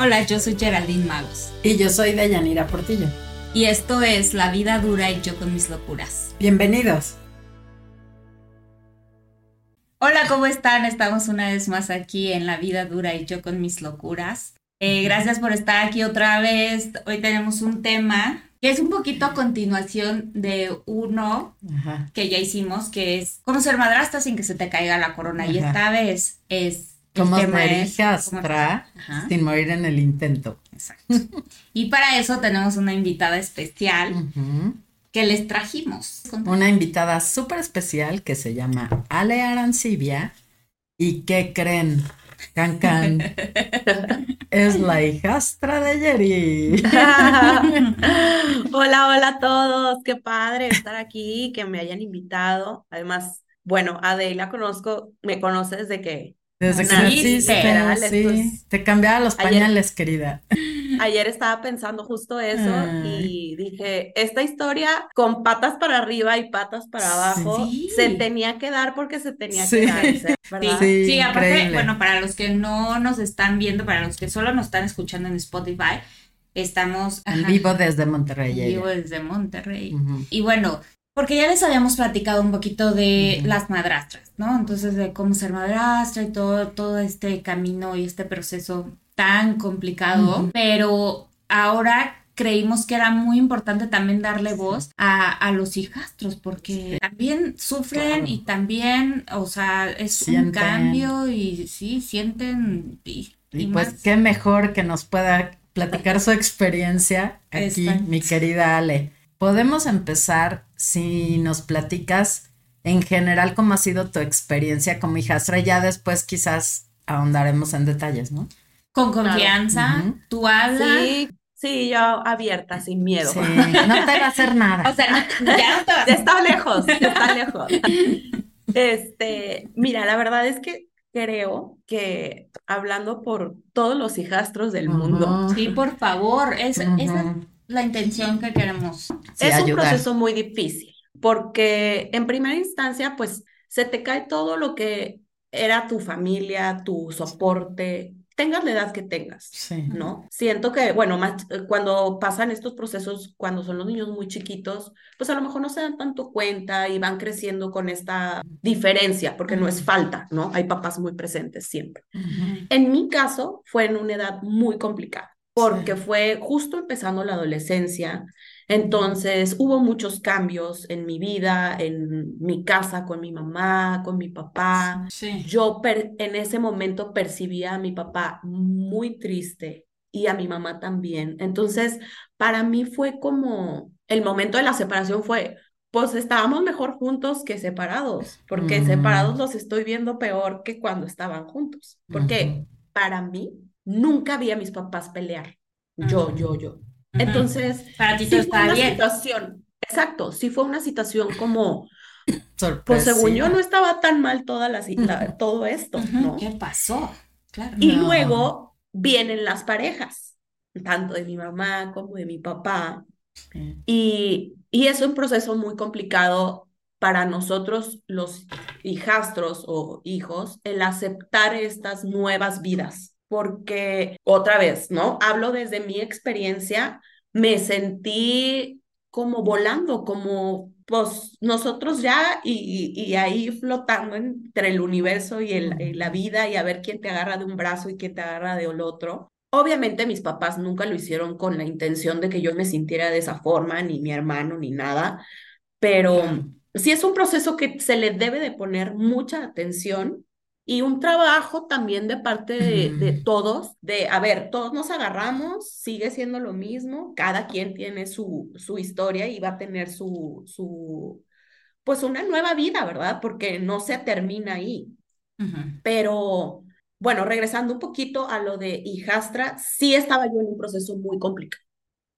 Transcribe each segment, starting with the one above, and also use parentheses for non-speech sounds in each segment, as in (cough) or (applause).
Hola, yo soy Geraldine Magos. Y yo soy Deyanira Portillo. Y esto es La vida dura y yo con mis locuras. Bienvenidos. Hola, ¿cómo están? Estamos una vez más aquí en La vida dura y yo con mis locuras. Eh, gracias por estar aquí otra vez. Hoy tenemos un tema que es un poquito a continuación de uno que ya hicimos, que es cómo ser madrastra sin que se te caiga la corona. Y esta vez es como ser sin morir en el intento. Exacto. y para eso tenemos una invitada especial que les trajimos. Una invitada súper especial que se llama Ale Arancibia. ¿Y qué creen? Can Can. (laughs) es la hijastra de Yeri. (laughs) hola, hola a todos. Qué padre estar aquí, que me hayan invitado. Además, bueno, Ade la conozco, me conoce desde que desde que naciste, sí. Te cambiaba los pañales, querida. Ayer estaba pensando justo eso y dije, esta historia con patas para arriba y patas para abajo se tenía que dar porque se tenía que dar, (laughs) ¿verdad? Sí, aparte, bueno, para los que no nos están viendo, para los que solo nos están escuchando en Spotify, estamos en vivo desde Monterrey. En vivo desde Monterrey. Y bueno, porque ya les habíamos platicado un poquito de las madrastras, ¿no? Entonces, de cómo ser madrastra y todo, todo este camino y este proceso tan complicado, pero ahora creímos que era muy importante también darle voz a, los hijastros, porque también sufren y también, o sea, es un cambio y sí, sienten. Y, pues qué mejor que nos pueda platicar su experiencia aquí, mi querida Ale. Podemos empezar si nos platicas en general cómo ha sido tu experiencia como hijastra, ya después quizás ahondaremos en detalles, ¿no? Con confianza, tú hablas. Sí, sí, yo abierta, sin miedo. Sí, no te va a hacer nada. (laughs) O sea, ya no te va a Está lejos, está (laughs) lejos. Este, mira, la verdad es que creo que hablando por todos los hijastros del mundo. Sí, por favor, es, la intención que queremos. es un proceso muy difícil, porque en primera instancia, pues se te cae todo lo que era tu familia, tu soporte, tengas la edad que tengas, ¿no? Siento que, bueno, más cuando pasan estos procesos, cuando son los niños muy chiquitos, pues a lo mejor no se dan tanto cuenta y van creciendo con esta diferencia, porque no es falta, ¿no? Hay papás muy presentes siempre. En mi caso, fue en una edad muy complicada porque fue justo empezando la adolescencia. Entonces hubo muchos cambios en mi vida, en mi casa, con mi mamá, con mi papá. Yo en ese momento percibía a mi papá muy triste y a mi mamá también. Entonces, para mí fue como el momento de la separación fue, pues estábamos mejor juntos que separados, porque separados los estoy viendo peor que cuando estaban juntos. Porque para mí nunca vi a mis papás pelear. Yo, yo, yo. Entonces, para ti sí está una bien. situación, exacto, sí fue una situación como, pues según yo no estaba tan mal toda la, todo esto, ¿no? ¿Qué pasó? Claro. Y luego vienen las parejas, tanto de mi mamá como de mi papá. Y, y es un proceso muy complicado para nosotros los hijastros o hijos el aceptar estas nuevas vidas porque otra vez, ¿no? Hablo desde mi experiencia, me sentí como volando, como pues nosotros ya y, ahí flotando entre el universo y, el, la vida y a ver quién te agarra de un brazo y quién te agarra del otro. Obviamente mis papás nunca lo hicieron con la intención de que yo me sintiera de esa forma, ni mi hermano, ni nada, pero sí es un proceso que se le debe de poner mucha atención y un trabajo también de parte de, todos, de, a ver, todos nos agarramos, sigue siendo lo mismo, cada quien tiene su, su historia y va a tener su, su, pues una nueva vida, ¿verdad? Porque no se termina ahí. Pero, bueno, regresando un poquito a lo de hijastra, sí estaba yo en un proceso muy complicado,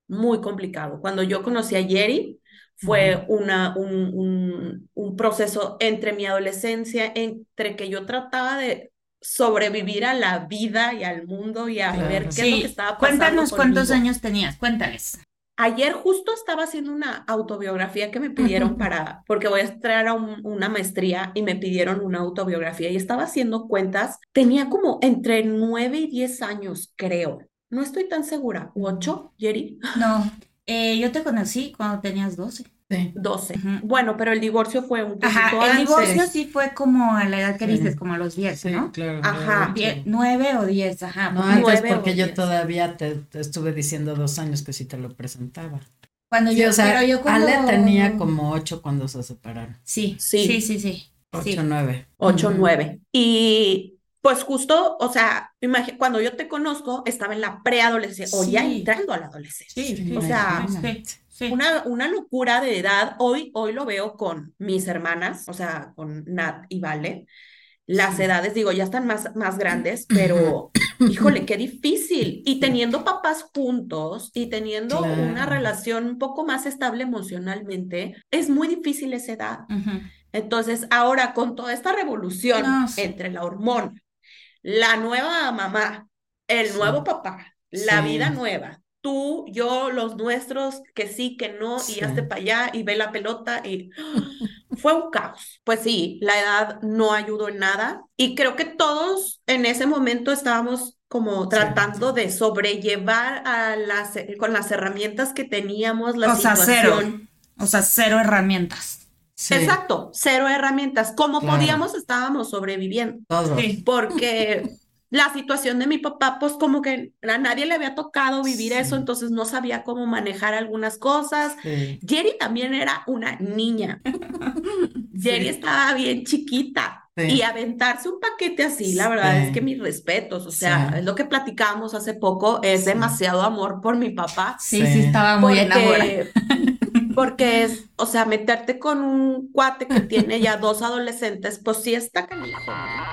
muy complicado. Cuando yo conocí a Jerry, fue una, un, un, proceso entre mi adolescencia, entre que yo trataba de sobrevivir a la vida y al mundo y a ver qué es lo que estaba pasando. Cuéntanos cuántos años tenías, cuéntales. Ayer justo estaba haciendo una autobiografía que me pidieron para, porque voy a entrar a una maestría y me pidieron una autobiografía y estaba haciendo cuentas, tenía como entre nueve y diez años, creo. no estoy tan segura, ocho, Jerry. No, eh, yo te conocí cuando tenías 12. Sí. 12. Bueno, pero el divorcio fue un poquito Ajá, el divorcio sí fue como a la edad que dices, como a los 10, ¿no? claro. Ajá. 9 o 10, ajá. No, antes porque yo todavía te, estuve diciendo dos años que sí te lo presentaba. Cuando yo, o sea, pero yo cuando... Ale tenía como 8 cuando se separaron. Sí, sí, sí, sí. sí. 8, 9. 8, 9. Y pues justo, o sea, cuando yo te conozco, estaba en la preadolescencia o ya entrando a la adolescencia. Sí, o sea, Una, una locura de edad. Hoy, hoy lo veo con mis hermanas, o sea, con Nat y Vale. Las edades, digo, ya están más, más grandes, pero (coughs) híjole, qué difícil. Y teniendo papás juntos y teniendo una relación un poco más estable emocionalmente, es muy difícil esa edad. Entonces, ahora con toda esta revolución entre la hormona, la nueva mamá, el nuevo papá, la vida nueva, tú, yo, los nuestros, que sí, que no, y hazte para allá y ve la pelota y (gasps) fue un caos. Pues sí, la edad no ayudó en nada y creo que todos en ese momento estábamos como tratando de sobrellevar a las, con las herramientas que teníamos la o Sea, cero. O sea, cero herramientas. Exacto, cero herramientas. Como podíamos, estábamos sobreviviendo. Porque (laughs) la situación de mi papá, pues como que a nadie le había tocado vivir eso, entonces no sabía cómo manejar algunas cosas. Jerry también era una niña. (laughs) Jerry estaba bien chiquita. Y aventarse un paquete así, la verdad es que mis respetos, o sea, es lo que platicábamos hace poco, es demasiado amor por mi papá. Sí, sí, estaba muy enamorada. (laughs) Porque es, o sea, meterte con un cuate que tiene ya (laughs) dos adolescentes, pues sí está canijo.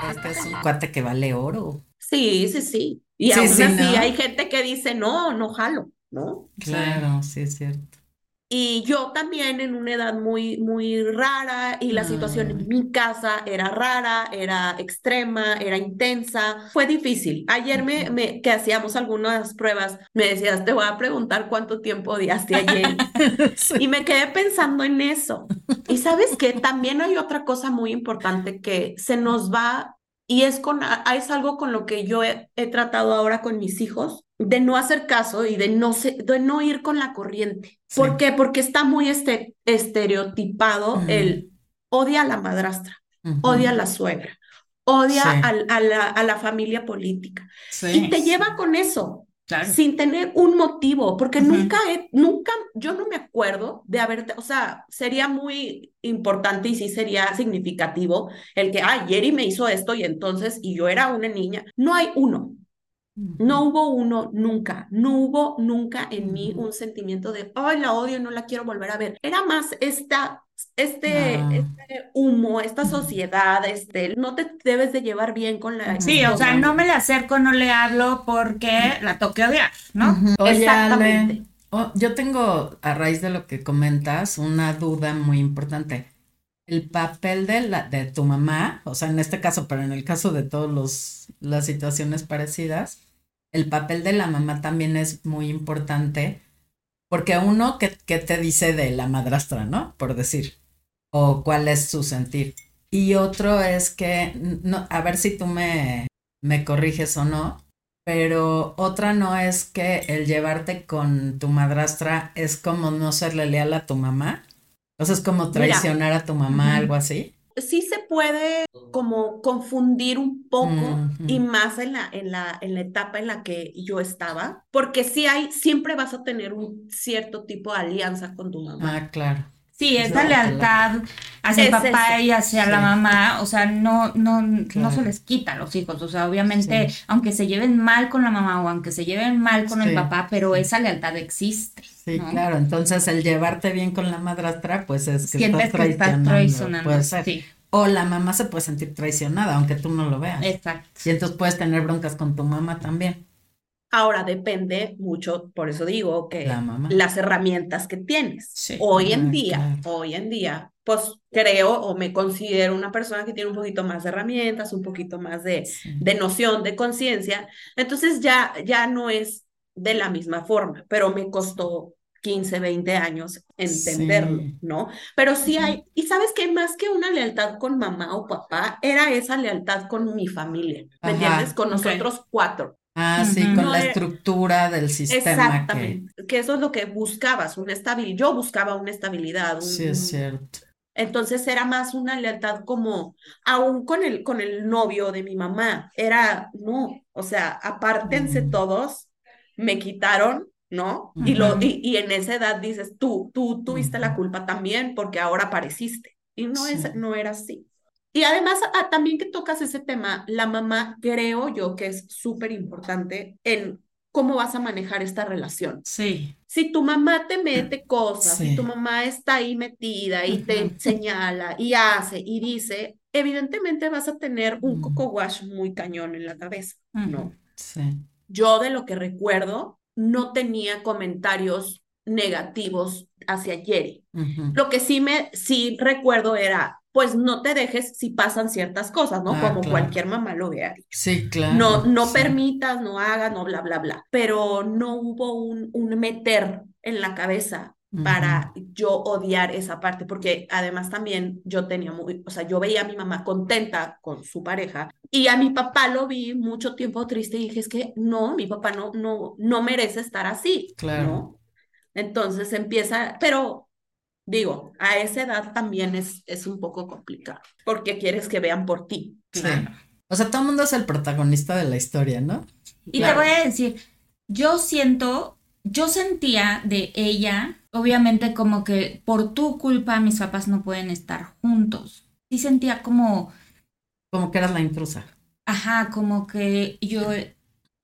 Este es un cuate que vale oro. Sí, sí, sí. Y aún así hay gente que dice, no, no jalo, ¿no? Claro, sí es cierto. Y yo también en una edad muy, muy rara y la situación en mi casa era rara, era extrema, era intensa. Fue difícil. Ayer me, me, que hacíamos algunas pruebas, me decías, te voy a preguntar cuánto tiempo odiaste ayer. (laughs) Y me quedé pensando en eso. Y sabes que también hay otra cosa muy importante que se nos va y es, con, es algo con lo que yo he, tratado ahora con mis hijos, de no hacer caso y de no, de no ir con la corriente. ¿Por qué? Porque está muy este, estereotipado el odia a la madrastra, odia a la suegra, odia a, la, a, la, familia política. Y te lleva con eso sin tener un motivo, porque nunca, he, nunca, yo no me acuerdo de haberte, o sea, sería muy importante y sí sería significativo el que, ay, Jerry me hizo esto y entonces, y yo era una niña. No hay uno, no hubo uno nunca, no hubo nunca en mí un sentimiento de, ay, la odio no la quiero volver a ver. Era más esta este, este, humo, esta sociedad, este, no te debes de llevar bien con la... Sí, o sea, no me le acerco, no le hablo porque la toque odiar, ¿no? Exactamente. Oh, yo tengo, a raíz de lo que comentas, una duda muy importante. El papel de, la, de tu mamá, o sea, en este caso, pero en el caso de todas las situaciones parecidas, el papel de la mamá también es muy importante porque uno, ¿qué, te dice de la madrastra, no? Por decir, o cuál es su sentir. Y otro es que, no, a ver si tú me, me corriges o no, pero otra no es que el llevarte con tu madrastra es como no serle leal a tu mamá. O sea, es como traicionar a tu mamá, algo así sí se puede como confundir un poco y más en la, en, la, en la etapa en la que yo estaba, porque sí hay, siempre vas a tener un cierto tipo de alianza con tu mamá. Ah, claro. Sí, esa lealtad hacia el papá y hacia la mamá, o sea, no, no, no se les quita a los hijos, o sea, obviamente, aunque se lleven mal con la mamá o aunque se lleven mal con el papá, pero esa lealtad existe. Sí, claro, entonces el llevarte bien con la madrastra, pues es que estás traicionando, puede ser. O la mamá se puede sentir traicionada, aunque tú no lo veas. Exacto. Y entonces puedes tener broncas con tu mamá también. Ahora depende mucho, por eso digo que las herramientas que tienes. Hoy en día, hoy en día, pues creo o me considero una persona que tiene un poquito más de herramientas, un poquito más de, de noción, de conciencia. Entonces ya, ya no es de la misma forma, pero me costó 15, 20 años entenderlo, ¿no? Pero sí hay, y sabes que más que una lealtad con mamá o papá, era esa lealtad con mi familia, ¿me entiendes? Con nosotros cuatro. Ah, sí, con la estructura del sistema. Exactamente, que... eso es lo que buscabas, una estabilidad. Yo buscaba una estabilidad. sí, es cierto. Entonces era más una lealtad como, aún con el, con el novio de mi mamá, era, no, o sea, apártense mm. todos, me quitaron, ¿no? y, lo, y, en esa edad dices, tú, tú tuviste la culpa también porque ahora apareciste. Y no, es, no era así. Y además, ah, también que tocas ese tema, la mamá creo yo que es súper importante en cómo vas a manejar esta relación. Sí. Si tu mamá te mete (clears throat) cosas, si tu mamá está ahí metida y te señala y hace y dice, evidentemente vas a tener un coco wash muy cañón en la cabeza, ¿no? Sí. Yo de lo que recuerdo, no tenía comentarios negativos hacia Jerry. Lo que sí me sí recuerdo era pues no te dejes si pasan ciertas cosas, ¿no? Ah, Como cualquier mamá lo vea. Sí, claro. No, no permitas, no hagas, no bla, bla, bla. Pero no hubo un, un meter en la cabeza para yo odiar esa parte, porque además también yo tenía muy, o sea, yo veía a mi mamá contenta con su pareja y a mi papá lo vi mucho tiempo triste y dije, es que no, mi papá no, no, no merece estar así, claro. Entonces empieza, pero digo, a esa edad también es, es un poco complicado, porque quieres que vean por ti. Sí. O sea, todo el mundo es el protagonista de la historia, ¿no? Y te voy a decir, yo siento, yo sentía de ella, obviamente como que por tu culpa mis papás no pueden estar juntos. Sí sentía como... Como que eras la intrusa. Ajá, como que yo,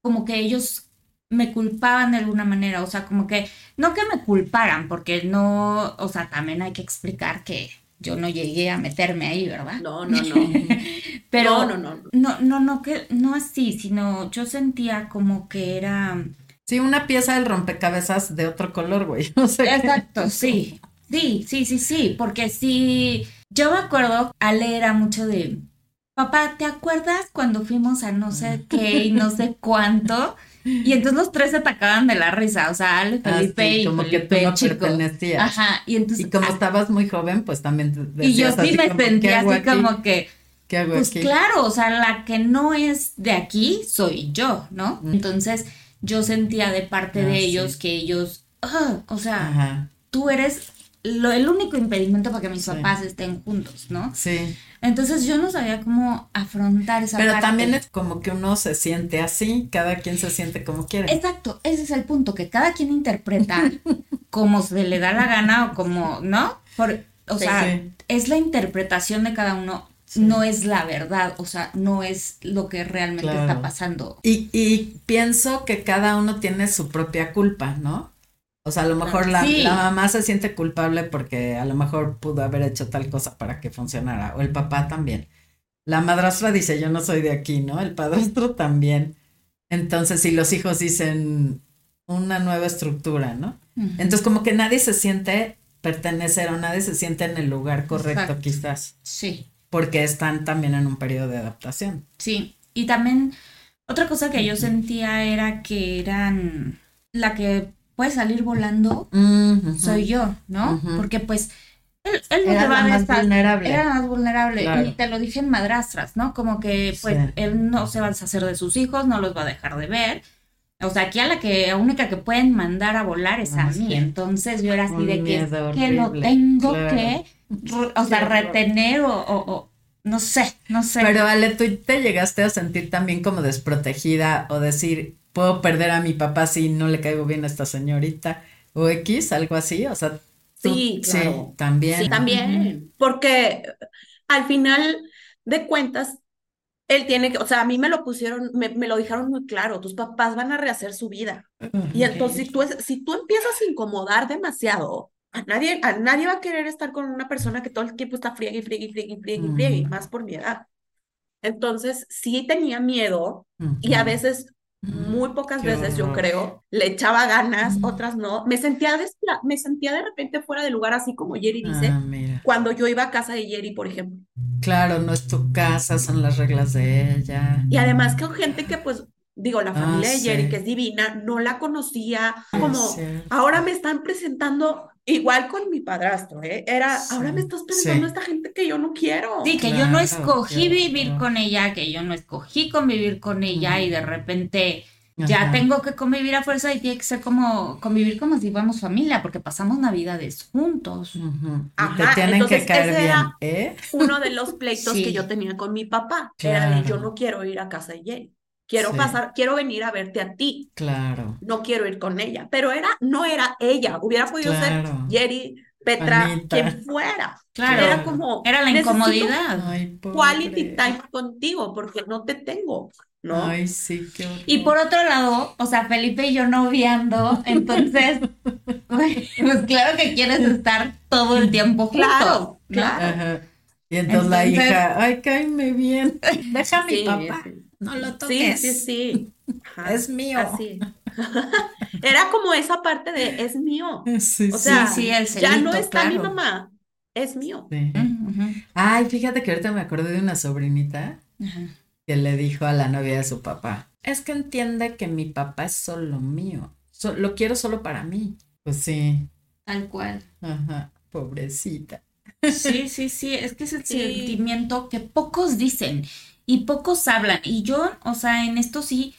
como que ellos me culpaban de alguna manera, o sea, como que, no que me culparan, porque no, o sea, también hay que explicar que yo no llegué a meterme ahí, ¿verdad? No, no, no. (laughs) Pero no, no, no, no, no, no, que, no así, sino yo sentía como que era... Sí, una pieza del rompecabezas de otro color, güey. (laughs) No sé Exacto, sí. Sí, sí, sí, sí, porque sí, yo me acuerdo, Ale era mucho de, papá, ¿te acuerdas cuando fuimos a no sé qué y no sé cuánto? Y entonces los tres se atacaban de la risa, o sea, Ale, ah, Felipe y como que tú no pertenecías. Ajá, y entonces... Y como ah, estabas muy joven, pues también Y yo sí me sentía así como que... ¿Qué hago pues claro, o sea, la que no es de aquí soy yo, ¿no? Entonces yo sentía de parte de ah, ellos que ellos, o sea, tú eres lo, el único impedimento para que mis papás estén juntos, ¿no? Sí. Entonces yo no sabía cómo afrontar esa Pero también es como que uno se siente así, cada quien se siente como quiere. Exacto, ese es el punto, que cada quien interpreta (laughs) como se le da la gana o como, ¿no? Por, o sea, es la interpretación de cada uno. No es la verdad, o sea, no es lo que realmente está pasando. Y, y pienso que cada uno tiene su propia culpa, ¿no? O sea, a lo mejor la, mamá se siente culpable porque a lo mejor pudo haber hecho tal cosa para que funcionara, o el papá también. La madrastra dice, yo no soy de aquí, ¿no? El padrastro también. Entonces, si los hijos dicen una nueva estructura, ¿no? Entonces, como que nadie se siente pertenecer o nadie se siente en el lugar correcto, quizás. Sí. Porque están también en un periodo de adaptación. Sí. Y también, otra cosa que yo sentía era que eran la que puede salir volando, soy yo, ¿no? Porque pues él, él era va más vulnerable. Era más vulnerable. Y te lo dije en madrastras, ¿no? Como que pues él no se va a deshacer de sus hijos, no los va a dejar de ver. O sea, aquí a la que única que pueden mandar a volar es a ah, mí. Entonces yo era así de que, que lo tengo que, o sea, retener o, o, no sé, no sé. Pero Ale, tú te llegaste a sentir también como desprotegida o decir, puedo perder a mi papá si no le caigo bien a esta señorita o X, algo así, o sea, sí, claro. sí, también. Sí, también, porque al final de cuentas, él tiene que, o sea, a mí me lo pusieron, me, me lo dijeron muy claro, tus papás van a rehacer su vida. Y entonces, si tú, si tú empiezas a incomodar demasiado, a nadie, a nadie va a querer estar con una persona que todo el tiempo está friegue y friegue y friegue y friegue y más por mi edad. Entonces, sí tenía miedo y a veces muy pocas veces, yo creo, le echaba ganas, otras no. Me sentía, me sentía de repente fuera de lugar, así como Jerry dice, ah, cuando yo iba a casa de Jerry, por ejemplo. Claro, no es tu casa, son las reglas de ella. Y además que gente que pues digo, la ah, familia de Jerry, que es divina, no la conocía, como ahora me están presentando igual con mi padrastro, ¿eh? Era, ahora me estás presentando a esta gente que yo no quiero. Sí, que yo no escogí vivir con ella, que yo no escogí convivir con ella y de repente Ya tengo que convivir a fuerza y tiene que ser como convivir como si fuéramos familia, porque pasamos navidades juntos. te tienen que caer bien. ¿eh? Uno de los pleitos que yo tenía con mi papá era de yo no quiero ir a casa de Jenny. Quiero pasar, quiero venir a verte a ti. Claro. No quiero ir con ella. Pero era, no era ella. Hubiera podido ser Jerry, Petra, quien fuera. Claro. Era como. Era la incomodidad. quality time contigo, porque no te tengo. ¿no? Ay, sí, qué Y por otro lado, o sea, Felipe y yo noviando, (laughs) entonces, pues claro que quieres estar todo el tiempo juntos. Claro, claro. Y entonces, la hija, ay, cállame bien, (laughs) deja a mi papá, no lo toques. Sí, sí, sí. Es mío. Así. (laughs) Era como esa parte de es mío. Sí, o sea, sí, el ya no está mi mamá, es mío. Ay, fíjate que ahorita me acordé de una sobrinita que le dijo a la novia de su papá, es que entiende que mi papá es solo mío, lo quiero solo para mí. Pues sí. Tal cual. Ajá, pobrecita. Sí, sí, sí, es que es el (laughs) sentimiento que pocos dicen y pocos hablan. Y yo, o sea, en esto sí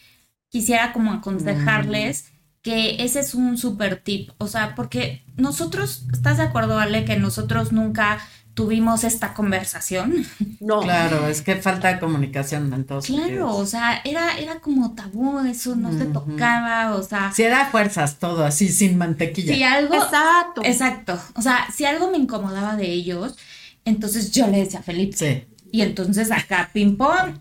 quisiera como aconsejarles que ese es un super tip. O sea, porque nosotros, ¿estás de acuerdo, Ale, que nosotros nunca tuvimos esta conversación. (laughs) No. Claro, es que falta de comunicación entonces. Claro, o sea, era, era como tabú, eso no se tocaba, o sea. Si era fuerzas todo así, sin mantequilla. Si algo. Exacto. Exacto. O sea, si algo me incomodaba de ellos, entonces yo le decía a Felipe. Sí. Y entonces acá, ping-pong,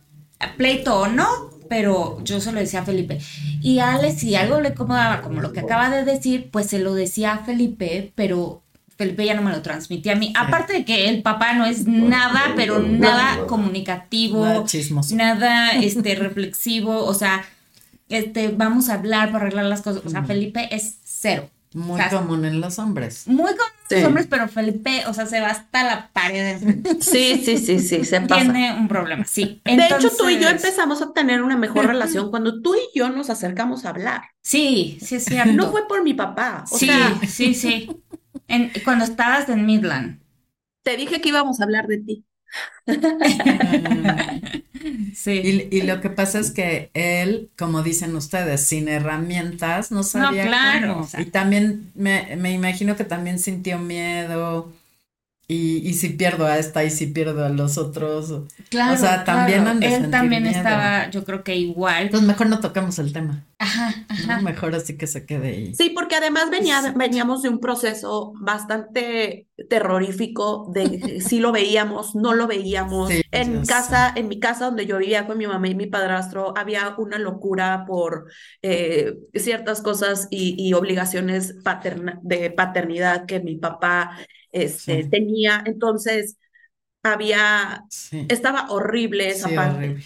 pleito o no, pero yo se lo decía a Felipe. Y Ale, si algo le incomodaba, como lo que acaba de decir, pues se lo decía a Felipe, pero Felipe ya no me lo transmitía a mí. Aparte de que el papá no es nada, pero nada comunicativo, nada, nada (laughs) este, reflexivo, o sea, este, vamos a hablar para arreglar las cosas. O sea, Felipe es cero. Muy común en los hombres. Muy común en los hombres, pero Felipe, o sea, se va hasta la pared. (laughs) Sí, sí, sí, sí, se pasa. Tiene un problema, sí. De hecho, tú y yo empezamos a tener una mejor (laughs) relación cuando tú y yo nos acercamos a hablar. Sí, sí, cierto. No fue por mi papá. sí, sí, sí cuando estabas en Midland. Te dije que íbamos a hablar de ti. (laughs) (laughs) sí. Y, lo que pasa es que él, como dicen ustedes, sin herramientas, no sabía no, claro, Y también me, me imagino que también sintió miedo y, y si pierdo a esta y si pierdo a los otros. Claro. O sea, también Él también estaba, yo creo que igual. Entonces mejor no tocamos el tema. Ajá, ajá. Mejor así que se quede ahí. Sí, porque además venía, veníamos de un proceso bastante terrorífico de (laughs) si lo veíamos, no lo veíamos. en casa, en mi casa donde yo vivía con mi mamá y mi padrastro, había una locura por eh, ciertas cosas y, y obligaciones paterna, de paternidad que mi papá este, tenía, entonces había, estaba horrible esa parte.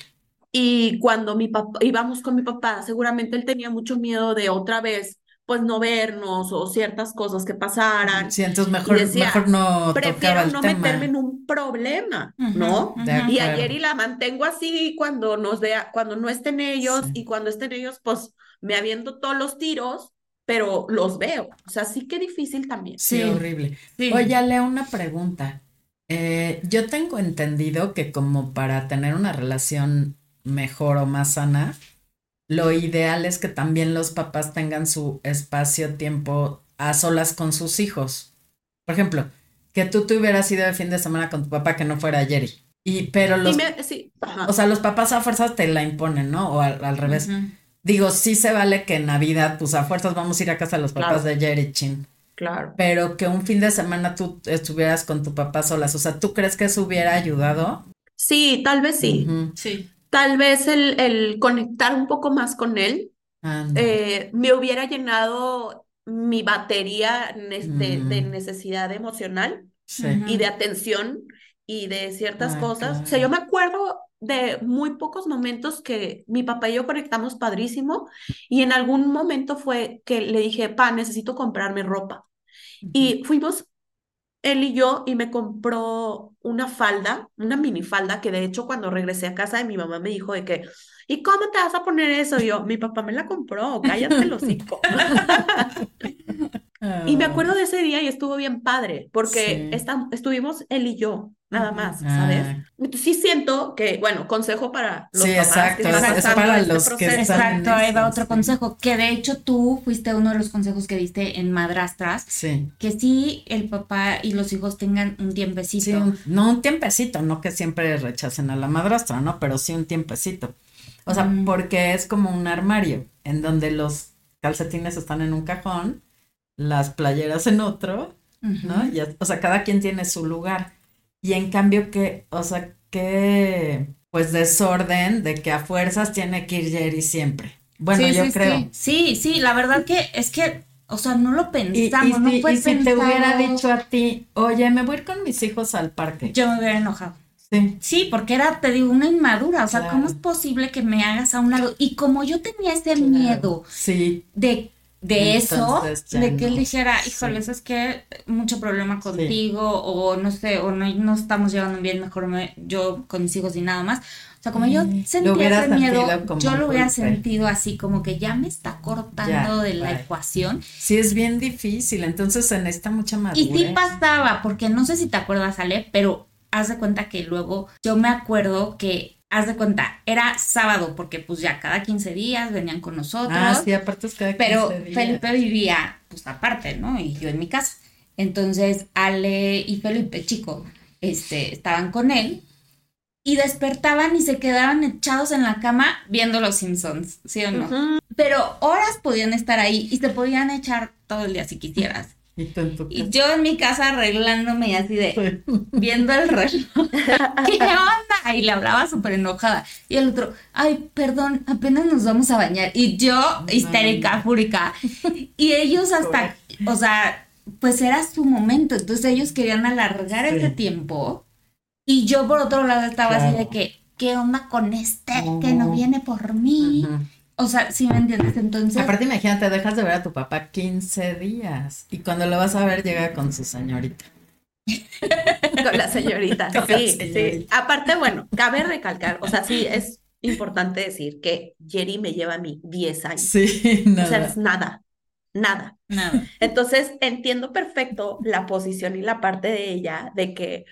Y cuando mi papá, íbamos con mi papá, seguramente él tenía mucho miedo de otra vez, pues no vernos o ciertas cosas que pasaran. Sí, entonces mejor, mejor no Prefiero no meterme en un problema, ¿no? Y ayer y la mantengo así cuando nos vea, cuando no estén ellos y cuando estén ellos, pues me aviento todos los tiros pero los veo. O sea, sí que difícil también. Sí, horrible. Oye, leo una pregunta. Eh, yo tengo entendido que como para tener una relación mejor o más sana, lo ideal es que también los papás tengan su espacio, tiempo a solas con sus hijos. Por ejemplo, que tú te hubieras ido de fin de semana con tu papá que no fuera Jerry. Y, pero los, sí, o sea, los papás a fuerzas te la imponen, ¿no? O al, revés. Digo, sí se vale que en Navidad, pues a fuerzas vamos a ir a casa de los papás de Jerry Chin. Claro. Pero que un fin de semana tú estuvieras con tu papá solas. O sea, ¿tú crees que eso hubiera ayudado? Sí, tal vez sí. Sí. Tal vez el, el, conectar un poco más con él eh, me hubiera llenado mi batería de, de necesidad emocional y de atención y de ciertas cosas. O sea, yo me acuerdo de muy pocos momentos que mi papá y yo conectamos padrísimo y en algún momento fue que le dije, pa, necesito comprarme ropa. Y fuimos él y yo y me compró una falda, una minifalda que de hecho cuando regresé a casa de mi mamá me dijo de que, ¿y cómo te vas a poner eso? Y yo, mi papá me la compró, cállate el hocico. (laughs) Y me acuerdo de ese día y estuvo bien padre, porque estuvimos él y yo, nada más, ¿sabes? Ah. Sí siento que, bueno, consejo para los sí, exacto, que es, para este los que Exacto, ahí va otro consejo, que de hecho tú fuiste uno de los consejos que diste en Madrastras, sí. que sí el papá y los hijos tengan un tiempecito. no un tiempecito, no que siempre rechacen a la madrastra, ¿no? Pero sí un tiempecito. O sea, porque es como un armario en donde los calcetines están en un cajón, las playeras en otro, ¿no? o sea, cada quien tiene su lugar. Y en cambio que, o sea, que pues desorden de que a fuerzas tiene que ir Jerry siempre. Bueno, yo creo. Sí. sí, la verdad que es que, o sea, no lo pensamos, y, no si te hubiera dicho a ti, oye, me voy a ir con mis hijos al parque. Yo me hubiera enojado. Sí. Sí, porque era, te digo, una inmadura. O sea, ¿cómo es posible que me hagas a un lado? Y como yo tenía ese miedo sí. de de eso, de que él dijera, híjole, es que mucho problema contigo, o no sé, o no, no estamos llevando bien, mejor yo con mis hijos y nada más. O sea, como yo sentía ese miedo, yo lo hubiera sentido así, como que ya me está cortando de la ecuación. Sí, es bien difícil, entonces se necesita mucha madurez. Y sí pasaba, porque no sé si te acuerdas, Ale, pero haz de cuenta que luego yo me acuerdo que haz de cuenta, era sábado porque pues ya cada 15 días venían con nosotros. Ah, sí, aparte es cada 15 Pero Felipe vivía pues aparte, ¿no? Y yo en mi casa. Entonces Ale y Felipe, chico, este, estaban con él y despertaban y se quedaban echados en la cama viendo los Simpsons, ¿sí o no? Pero horas podían estar ahí y se podían echar todo el día si quisieras. Y, yo en mi casa arreglándome y así de viendo el reloj. (laughs) ¿Qué onda? Y le hablaba súper enojada. Y el otro, ay, perdón, apenas nos vamos a bañar. Y yo, histérica, fúrica. Y ellos hasta, o sea, pues era su momento. Entonces ellos querían alargar ese tiempo. Y yo por otro lado estaba así de que, ¿qué onda con este que no viene por mí? O sea, sí me entiendes. Entonces. Aparte, imagínate, dejas de ver a tu papá 15 días. Y cuando lo vas a ver, llega con su señorita. (laughs) con la señorita, (laughs) sí, sí. Aparte, bueno, cabe recalcar, o sea, sí, es importante decir que Jerry me lleva a mí 10 años. Sí, nada. (laughs) O sea, es nada, nada. Nada. Entonces, entiendo perfecto la posición y la parte de ella de que,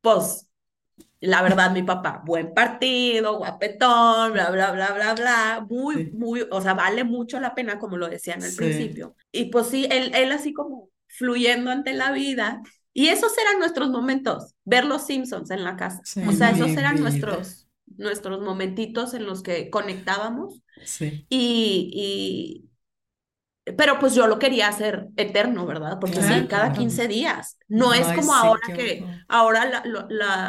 pues, la verdad, mi papá, buen partido, guapetón, bla, bla, bla, bla, bla, muy, muy, o sea, vale mucho la pena, como lo decían al principio. Y pues sí, él, él así como fluyendo ante la vida. Y esos eran nuestros momentos, ver los Simpsons en la casa. o sea, esos eran nuestros, nuestros momentitos en los que conectábamos. Sí. y, pero pues yo lo quería hacer eterno, ¿verdad? Porque sí, cada 15 días. No, es como ahora que, ahora la,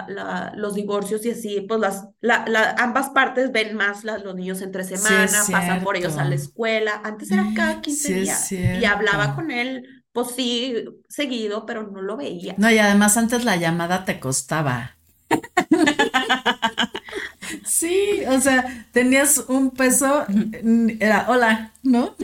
la, los divorcios y así, pues las, ambas partes ven más los niños entre semana, pasan por ellos a la escuela. Antes era cada 15 días. Y hablaba con él, pues sí, seguido, pero no lo veía. No, y además antes la llamada te costaba. (laughs) Sí, o sea, tenías un peso, era hola, ¿no?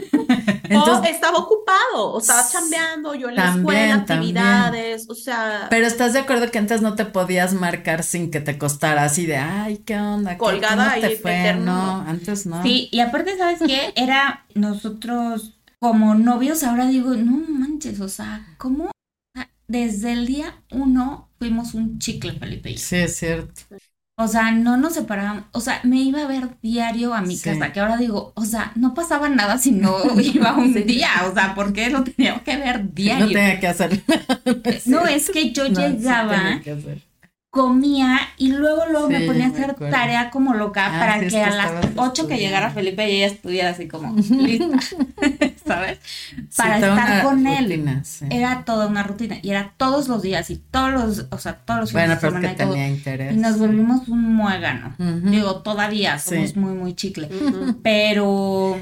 O estaba ocupado, o estaba chambeando, yo en la escuela, actividades, o sea. Pero estás de acuerdo que antes no te podías marcar sin que te costara así de, ay, ¿qué onda? Colgada ¿Cómo te fue? No, antes no. Sí, y aparte, ¿sabes qué? Era nosotros como novios, ahora digo, no manches, o sea, ¿cómo? Desde el día uno fuimos un chicle, Felipe. Sí, es cierto. O sea, no nos separábamos. O sea, me iba a ver diario a mi casa, que ahora digo, o sea, no pasaba nada si no (laughs) iba un día. O sea, ¿por qué lo tenía que ver diario? No tenía que hacer No, es que yo llegaba comía y luego luego me ponía a hacer tarea como loca ah, para que a las 8 que llegara Felipe y ella estuviera así como (laughs) lista, (laughs) ¿sabes? Para estar con él. Era toda una rutina y era todos los días y todos los, o sea, todos los bueno, pero que tenía interés. Y nos volvimos un muégano. Digo, todavía somos muy, muy chicle. Pero...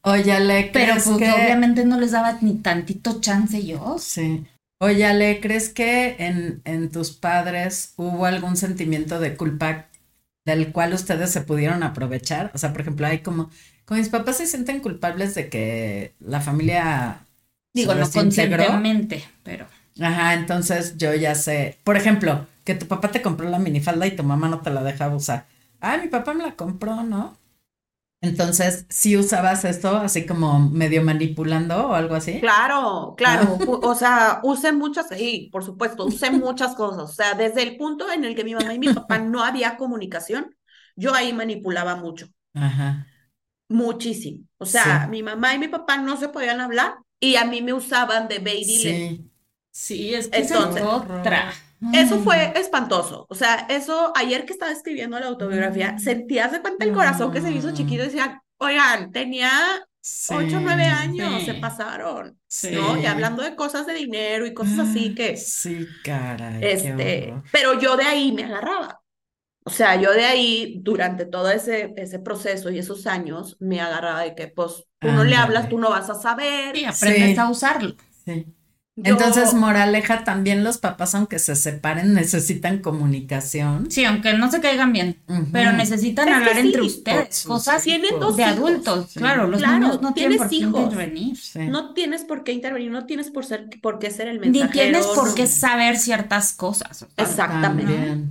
Oye, le Pero pues obviamente no les daba ni tantito chance yo. Sí. Oye, Ale, ¿crees que en, en tus padres hubo algún sentimiento de culpa del cual ustedes se pudieron aprovechar? O sea, por ejemplo, hay como, con mis papás se sienten culpables de que la familia... Digo, no conscientemente, pero... Ajá, entonces yo ya sé, por ejemplo, que tu papá te compró la minifalda y tu mamá no te la dejaba usar. Ay, mi papá me la compró, ¿no? Entonces, ¿sí usabas esto así como medio manipulando o algo así? Claro, claro. Ah. O sea, usé muchas, sí, por supuesto, usé muchas cosas. O sea, desde el punto en el que mi mamá y mi (laughs) papá no había comunicación, yo ahí manipulaba mucho. Ajá. Muchísimo. O sea, mi mamá y mi papá no se podían hablar y a mí me usaban de baby. Sí. Sí, es que Entonces, otra. Eso fue espantoso. O sea, eso, ayer que estaba escribiendo la autobiografía, mm. sentías de cuenta el corazón que se hizo chiquito y decía, oigan, tenía ocho o nueve años, se pasaron, ¿no? Y hablando de cosas de dinero y cosas así que... Sí, caray. Este, pero yo de ahí me agarraba. O sea, yo de ahí, durante todo ese, ese proceso y esos años, me agarraba de que, pues, tú no le hablas, tú no vas a saber. Y aprendes a usarlo. Sí. Entonces, moraleja, también los papás, aunque se separen, necesitan comunicación. Sí, aunque no se caigan bien, pero necesitan hablar entre ustedes, cosas tienen dos de adultos. Claro, los niños no tienen por qué intervenir. No tienes por qué intervenir, no tienes por, ser, por qué ser el mensajero. Ni tienes por qué saber ciertas cosas. Exactamente.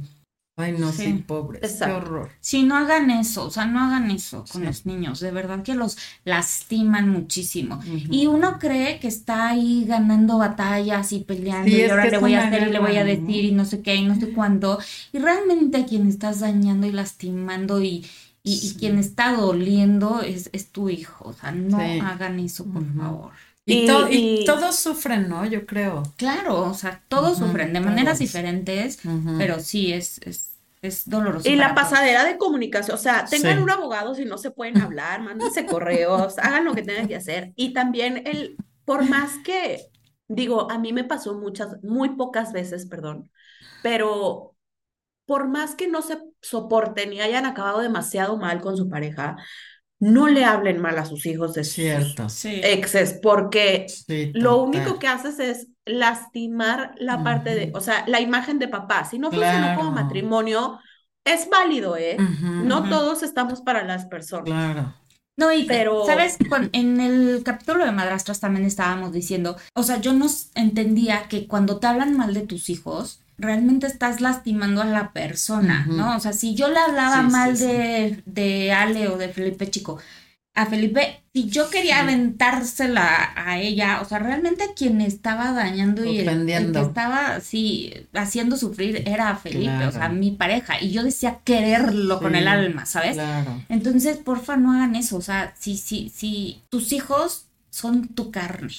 Ay, no, sí, pobre. Qué horror. Sí, no hagan eso, o sea, no hagan eso con los niños, de verdad que los lastiman muchísimo. Y uno cree que está ahí ganando batallas y peleando y ahora le voy a hacer y le voy a decir y no sé qué y no sé cuándo. Y realmente a quien estás dañando y lastimando y, y, quien está doliendo es, es, tu hijo, o sea, no hagan eso, por favor. Y, y, todos sufren, ¿no? Yo creo. Claro, o sea, todos sufren de maneras diferentes, pero sí es, es, es doloroso. Y la pasadera de comunicación, o sea, tengan un abogado si no se pueden (laughs) hablar, mándense correos, hagan lo que tengan que hacer. Y también el, por más que, digo, a mí me pasó muchas, muy pocas veces, perdón, pero por más que no se soporten y hayan acabado demasiado mal con su pareja, no le hablen mal a sus hijos de Cierto. exes, porque lo único que haces es lastimar la parte de, o sea, la imagen de papá. Si no funcionó como matrimonio, es válido, ¿eh? no todos estamos para las personas. Claro. No, y pero, ¿sabes? en el capítulo de madrastras también estábamos diciendo, o sea, yo no entendía que cuando te hablan mal de tus hijos, realmente estás lastimando a la persona, ¿no? O sea, si yo le hablaba mal De, de Ale o de Felipe Chico, a Felipe, si yo quería aventársela a ella, o sea, realmente quien estaba dañando y el, que estaba, sí, haciendo sufrir era Felipe, o sea, mi pareja, y yo decía quererlo con el alma, ¿sabes? Claro. Entonces, porfa, no hagan eso, o sea, si, si, si tus hijos son tu carne,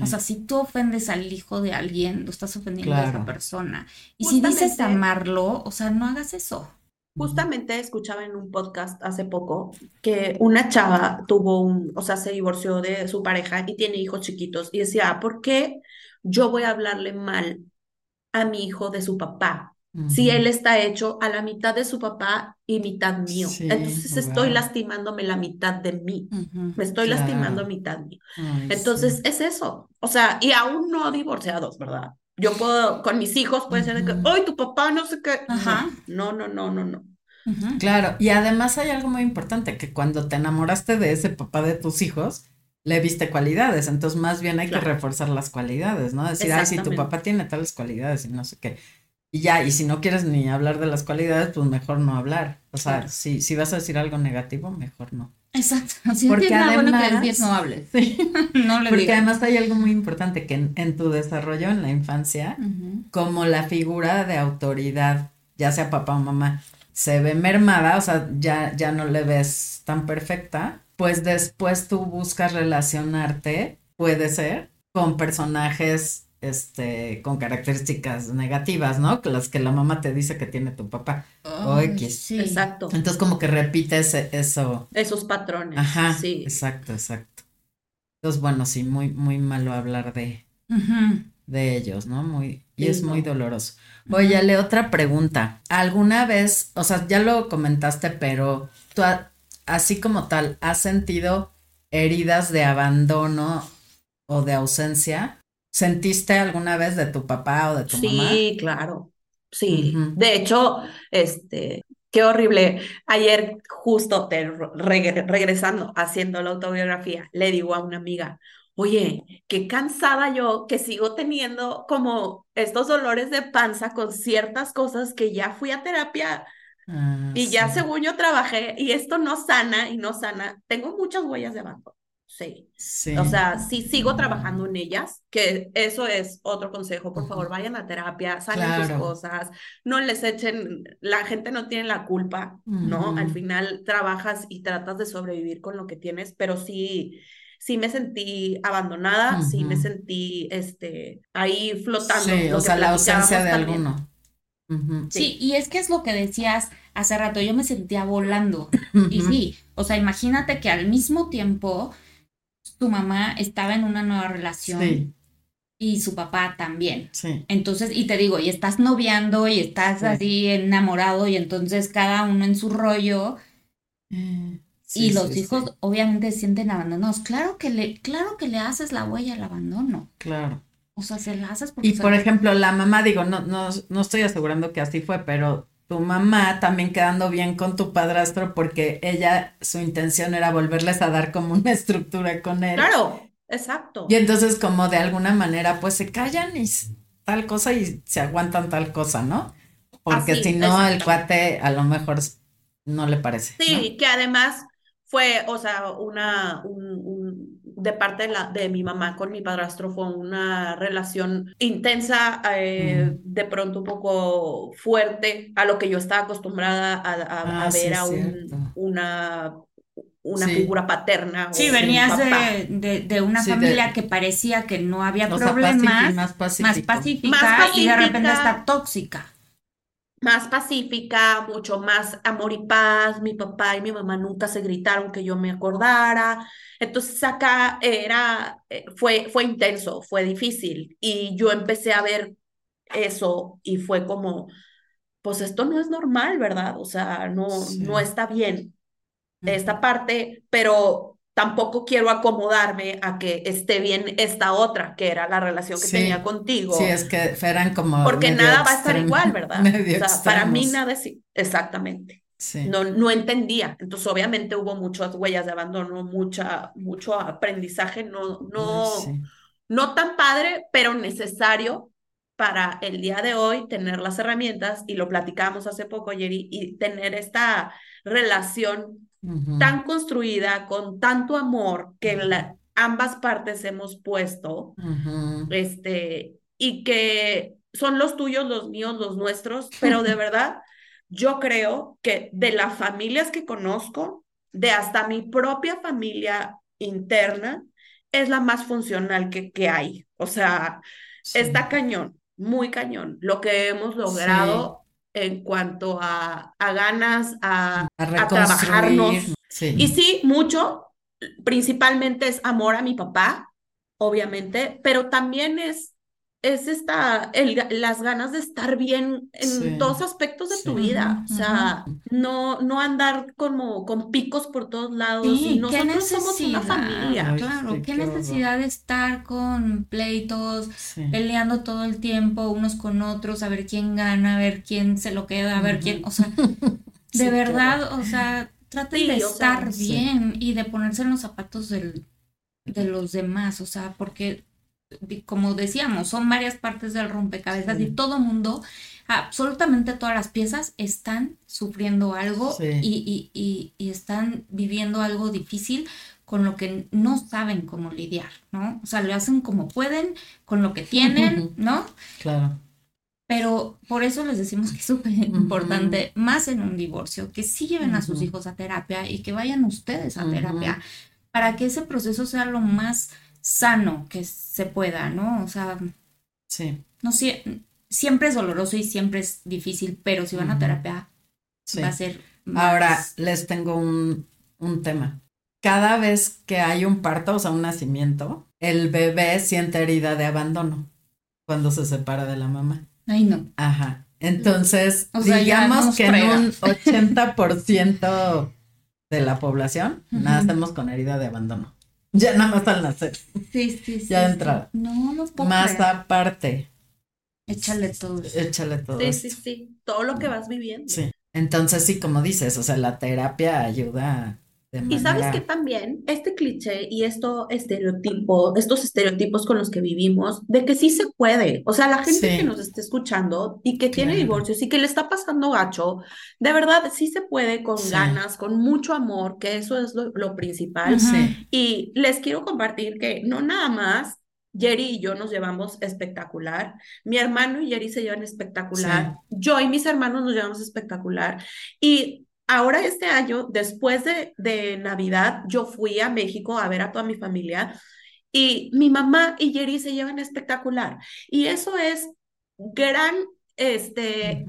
o sea, si tú ofendes al hijo de alguien, lo estás ofendiendo a esa persona. Y si dices amarlo, o sea, no hagas eso. Justamente escuchaba en un podcast hace poco que una chava tuvo un, o sea, se divorció de su pareja y tiene hijos chiquitos y decía, ah, ¿por qué yo voy a hablarle mal a mi hijo de su papá? Si él está hecho a la mitad de su papá y mitad mío. Entonces estoy lastimándome la mitad de mí. Me estoy lastimando mitad mío. Entonces es eso. O sea, y aún no divorciados, ¿verdad? Yo puedo, con mis hijos puede ser que, ¡ay, tu papá no sé qué! Ajá. No, no, no, no, no. Claro, y además hay algo muy importante, que cuando te enamoraste de ese papá de tus hijos, le viste cualidades, entonces más bien hay que reforzar las cualidades, ¿no? Decir, ay, si tu papá tiene tales cualidades y no sé qué. Y ya, y si no quieres ni hablar de las cualidades, pues mejor no hablar. O sea, si, si vas a decir algo negativo, mejor no. Exacto. porque además, no hables. (laughs) (laughs) no le Porque además hay algo muy importante que en, tu desarrollo en la infancia, como la figura de autoridad, ya sea papá o mamá, se ve mermada, o sea, ya, ya no le ves tan perfecta, pues después tú buscas relacionarte, puede ser, con personajes este, con características negativas, ¿no? Las que la mamá te dice que tiene tu papá. o X. Sí. Exacto. Entonces como que repites eso. Esos patrones. Ajá. Sí. Exacto, exacto. Entonces, bueno, sí, muy, muy malo hablar de, de ellos, ¿no? Muy, y es muy doloroso. Oye, le otra pregunta. ¿Alguna vez, o sea, ya lo comentaste, pero tú, así como tal, has sentido heridas de abandono o de ausencia? ¿Sentiste alguna vez de tu papá o de tu mamá? Sí, claro. Sí. De hecho, este, qué horrible. Ayer, justo regresando, haciendo la autobiografía, le digo a una amiga, oye, qué cansada yo que sigo teniendo como estos dolores de panza con ciertas cosas que ya fui a terapia Ah, y ya según yo trabajé, y esto no sana y no sana, tengo muchas huellas de abandono. Sí. sí. O sea, sí sigo trabajando en ellas, que eso es otro consejo. Por favor, vayan a terapia, salen sus cosas, no les echen, la gente no tiene la culpa, ¿no? Al final trabajas y tratas de sobrevivir con lo que tienes, pero sí, sí me sentí abandonada, sí me sentí este, ahí flotando. Sí, o sea, la ausencia de alguno. sí. y es que es lo que decías hace rato, yo me sentía volando. Y sí, o sea, imagínate que al mismo tiempo tu mamá estaba en una nueva relación. Y su papá también. Sí. Entonces, y te digo, y estás noviando y estás así enamorado y entonces cada uno en su rollo. Eh, y los hijos obviamente sienten abandonados. Claro que le, claro que le haces la huella al abandono. Claro. O sea, se la haces porque. Y por ejemplo, la mamá, digo, no, no, no estoy asegurando que así fue, pero tu mamá también quedando bien con tu padrastro porque ella, su intención era volverles a dar como una estructura con él. Claro, exacto. Y entonces como de alguna manera pues se callan y tal cosa y se aguantan tal cosa, ¿no? Porque si no, el cuate a lo mejor no le parece. Sí, que además fue, o sea, una, un, de parte de, la, de mi mamá con mi padrastro fue una relación intensa, eh, de pronto un poco fuerte a lo que yo estaba acostumbrada a, ah, ver a un, una una figura paterna. Sí, venías de, de, una familia que parecía que no había problemas, más, pacífica, y de repente está tóxica más pacífica, mucho más amor y paz. Mi papá y mi mamá nunca se gritaron que yo me acordara. Entonces acá era, eh, fue, fue intenso, fue difícil. Y yo empecé a ver eso y fue como, pues esto no es normal, ¿verdad? O sea, no, no está bien esta parte, pero tampoco quiero acomodarme a que esté bien esta otra, que era la relación que tenía contigo. Sí, es que eran como. Porque nada va a estar igual, (laughs) ¿verdad? o sea, para mí nada es exactamente. Sí. No, no entendía. Entonces, obviamente hubo muchas huellas de abandono, mucha, mucho aprendizaje, no, no, no tan padre, pero necesario para el día de hoy tener las herramientas, y lo platicamos hace poco, Jerry, y tener esta relación tan construida, con tanto amor que ambas partes hemos puesto, este, y que son los tuyos, los míos, los nuestros, pero de (laughs) verdad, yo creo que de las familias que conozco, de hasta mi propia familia interna, es la más funcional que, que hay. O sea, está cañón, muy cañón. Lo que hemos logrado en cuanto a, a ganas, a, a, trabajarnos. Y sí, mucho, principalmente es amor a mi papá, obviamente, pero también es es esta, el, las ganas de estar bien en todos aspectos de tu vida. O sea, no, no andar como con picos por todos lados. y nosotros somos una familia. claro, qué, necesidad de estar con pleitos, peleando todo el tiempo unos con otros, a ver quién gana, a ver quién se lo queda, a ver quién, o sea, (laughs) de verdad, o sea, traten de estar bien y de ponerse en los zapatos del, de los demás, o sea, porque como decíamos, son varias partes del rompecabezas y todo mundo, absolutamente todas las piezas están sufriendo algo y, y, y, están viviendo algo difícil con lo que no saben cómo lidiar, ¿no? O sea, lo hacen como pueden, con lo que tienen, ¿no? Claro. Pero por eso les decimos que es súper importante, más en un divorcio, que sí lleven a sus hijos a terapia y que vayan ustedes a terapia para que ese proceso sea lo más sano que se pueda, ¿no? O sea, sí. No siempre es doloroso y siempre es difícil, pero si van a terapia va a ser Ahora les tengo un, un tema. Cada vez que hay un parto, o sea, un nacimiento, el bebé siente herida de abandono cuando se separa de la mamá. Ay, no. Ajá. Entonces, digamos que en un 80% de la población nacemos con herida de abandono. Ya nada más al nacer. Sí, sí, (laughs) sí. Ya entra. No, no puedo Más aparte. Échale todo. Échale todo. Sí, sí, sí. Todo lo que vas viviendo. Sí. Entonces, sí, como dices, o sea, la terapia ayuda y sabes que también este cliché y esto estereotipo, estos estereotipos con los que vivimos, de que sí se puede. O sea, la gente que nos esté escuchando y que tiene divorcios y que le está pasando gacho, de verdad sí se puede con ganas, con mucho amor, que eso es lo, principal. Y les quiero compartir que no nada más Jerry y yo nos llevamos espectacular. Mi hermano y Jerry se llevan espectacular. Yo y mis hermanos nos llevamos espectacular. Y ahora este año, después de, de Navidad, yo fui a México a ver a toda mi familia y mi mamá y Jerry se llevan espectacular. Y eso es gran, este,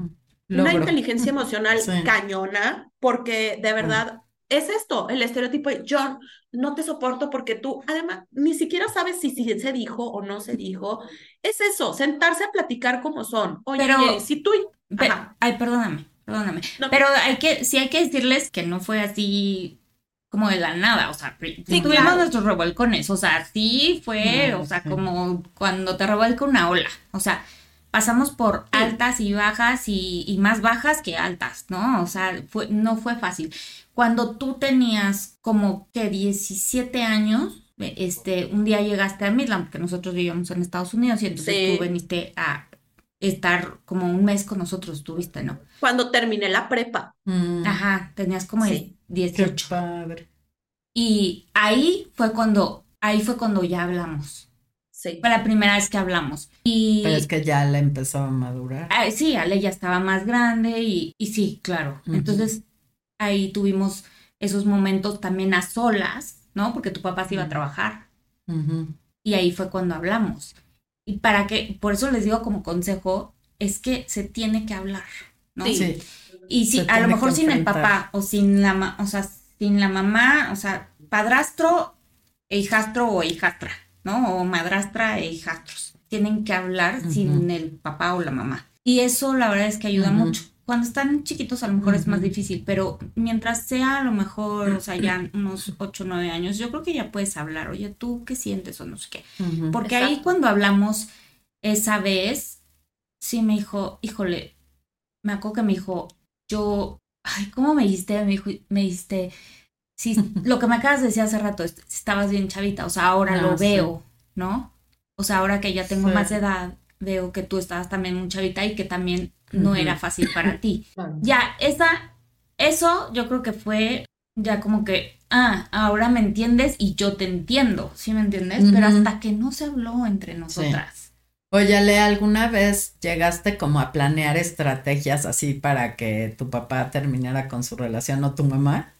una inteligencia (laughs) emocional cañona, porque de verdad es esto, el estereotipo de John, no te soporto porque tú, además, ni siquiera sabes si, si se dijo o no se dijo. Es eso, sentarse a platicar como son. Oye, Jerry, si tú... ay, perdóname perdóname. Pero hay que, sí hay que decirles que no fue así como de la nada, o sea, sí, tuvimos nuestros revuelcones, o sea, sí fue, o sea, como cuando te revuelca una ola, o sea, pasamos por altas y bajas y, y, más bajas que altas, ¿no? O sea, fue, no fue fácil. Cuando tú tenías como que 17 años, este, un día llegaste a Midland, porque nosotros vivíamos en Estados Unidos y entonces tú viniste a estar como un mes con nosotros, tuviste, ¿no? Cuando terminé la prepa. Mm. Ajá, tenías como 18. padre. Y ahí fue cuando, ahí fue cuando ya hablamos. Sí. Fue la primera vez que hablamos. Y, Pero es que ya le empezó a madurar. Ah, sí, Ale ya estaba más grande y, y sí, claro. Entonces ahí tuvimos esos momentos también a solas, ¿no? Porque tu papá se iba a trabajar. Y ahí fue cuando hablamos. Y para que, por eso les digo como consejo, es que se tiene que hablar, ¿no? Sí. Y si, a lo mejor sin el papá o sin la, o sea, sin la mamá, o sea, padrastro e hijastro o hijastra, ¿no? O madrastra e hijastros. Tienen que hablar sin el papá o la mamá. Y eso la verdad es que ayuda mucho cuando están chiquitos a lo mejor es más difícil, pero mientras sea a lo mejor, o sea, ya (clears throat) unos 8 o 9 años, yo creo que ya puedes hablar, oye, ¿tú qué sientes o no sé qué? Porque ahí cuando hablamos esa vez, sí me dijo, híjole, me acuerdo que me dijo, yo, ay, ¿cómo me dijiste? Me, dijo, me dijiste, si lo que me acabas de decir hace rato, estabas bien chavita, o sea, ahora lo ah, veo, ¿no? O sea, ahora que ya tengo más edad, veo que tú estabas también muy chavita y que también no era fácil para ti. (laughs) Ya, esa, eso yo creo que fue ya como que, ah, ahora me entiendes y yo te entiendo, ¿sí me entiendes? Pero hasta que no se habló entre nosotras. Oye, Ale, ¿alguna vez llegaste como a planear estrategias así para que tu papá terminara con su relación o tu mamá?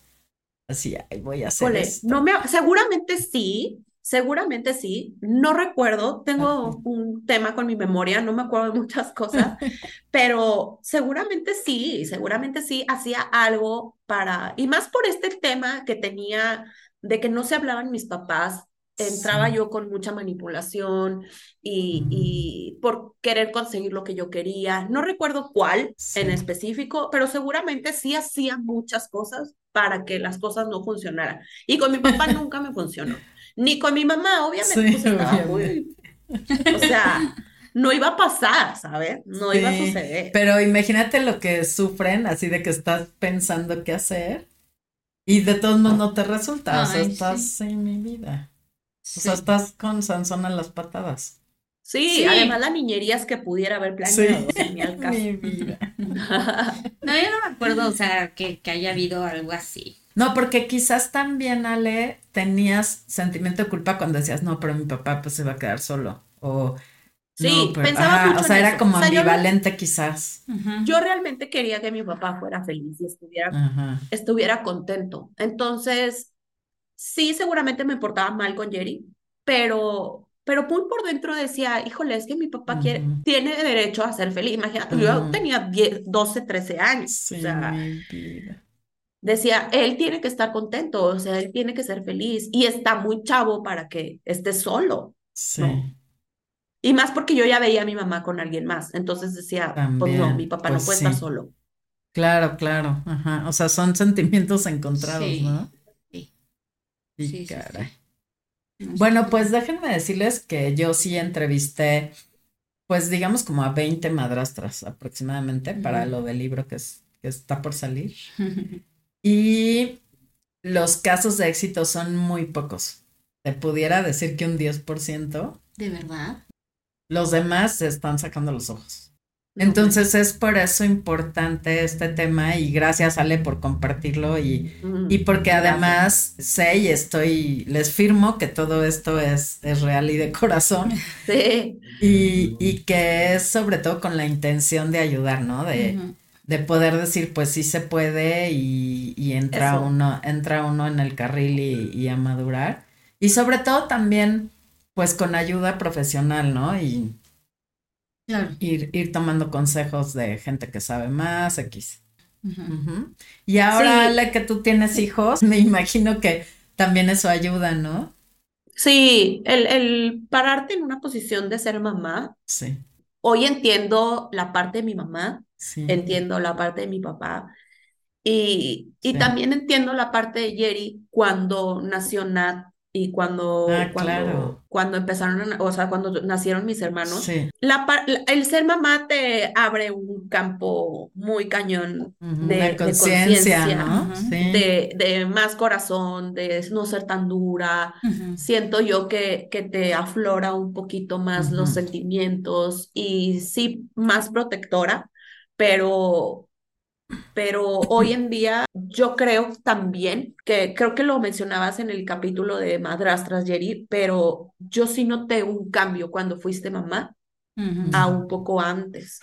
Así, voy a hacer No me, seguramente sí, Seguramente sí, no recuerdo, tengo un tema con mi memoria, no me acuerdo de muchas cosas, (laughs) pero seguramente sí, seguramente sí hacía algo para, y más por este tema que tenía de que no se hablaban mis papás, entraba yo con mucha manipulación y, y, por querer conseguir lo que yo quería. No recuerdo cuál en específico, pero seguramente sí hacía muchas cosas para que las cosas no funcionaran. Y con mi papá (laughs) nunca me funcionó ni con mi mamá, obviamente. Pues, o sea, no iba a pasar, ¿sabes? No iba a suceder. Pero imagínate lo que sufren, así de que estás pensando qué hacer y de todos modos no te resulta. o sea, estás en mi vida. O sea, estás con Sansón a las patadas. Sí, además la niñería es que pudiera haber planeado, sí. (laughs) mi vida. (laughs) no, yo no me acuerdo, o sea, que, que haya habido algo así. No, porque quizás también, Ale, tenías sentimiento de culpa cuando decías, no, pero mi papá pues se va a quedar solo. O, sí, pensaba mucho O sea, era como ambivalente quizás. Yo realmente quería que mi papá fuera feliz y estuviera, estuviera contento. Entonces, sí, seguramente me portaba mal con Jerry, pero, pero muy por dentro decía, híjole, es que mi papá quiere, tiene derecho a ser feliz. Imagínate, yo tenía 10, 12, 13 años. Sí, o sea, mi vida decía, él tiene que estar contento, o sea, él tiene que ser feliz y está muy chavo para que esté solo. Sí. Y más porque yo ya veía a mi mamá con alguien más, entonces decía, pues no, mi papá no pues puede estar solo. Claro, claro, ajá, o sea, son sentimientos encontrados, ¿no? Sí. Y caray. Bueno, pues déjenme decirles que yo sí entrevisté, pues digamos como a 20 madrastras aproximadamente para lo del libro que, es, que está por salir. (laughs) Y los casos de éxito son muy pocos. Te pudiera decir que un 10%. ¿De verdad? Los demás se están sacando los ojos. Entonces es por eso importante este tema y gracias Ale por compartirlo y, y porque además sé y estoy, les firmo que todo esto es, es real y de corazón. (laughs) Sí. Y, y, que es sobre todo con la intención de ayudar, ¿no? De, de poder decir, pues sí se puede y, y entra uno, entra uno en el carril y, y a madurar. Y sobre todo también, pues con ayuda profesional, ¿no? Y, Ir, ir tomando consejos de gente que sabe más, X. Y ahora, Ale, que tú tienes hijos, me imagino que también eso ayuda, ¿no? Sí, el, el pararte en una posición de ser mamá. Sí. Hoy entiendo la parte de mi mamá, entiendo la parte de mi papá. Y, y también entiendo la parte de Jerry cuando nació Nat y cuando, ah, cuando, cuando, empezaron, o sea, cuando nacieron mis hermanos, la, el ser mamá te abre un campo muy cañón de, conciencia, de, de, más corazón, de no ser tan dura. Siento yo que, que te aflora un poquito más los sentimientos y sí, más protectora, pero pero hoy en día yo creo también que creo que lo mencionabas en el capítulo de madrastras, Jerry, pero yo sí noté un cambio cuando fuiste mamá a un poco antes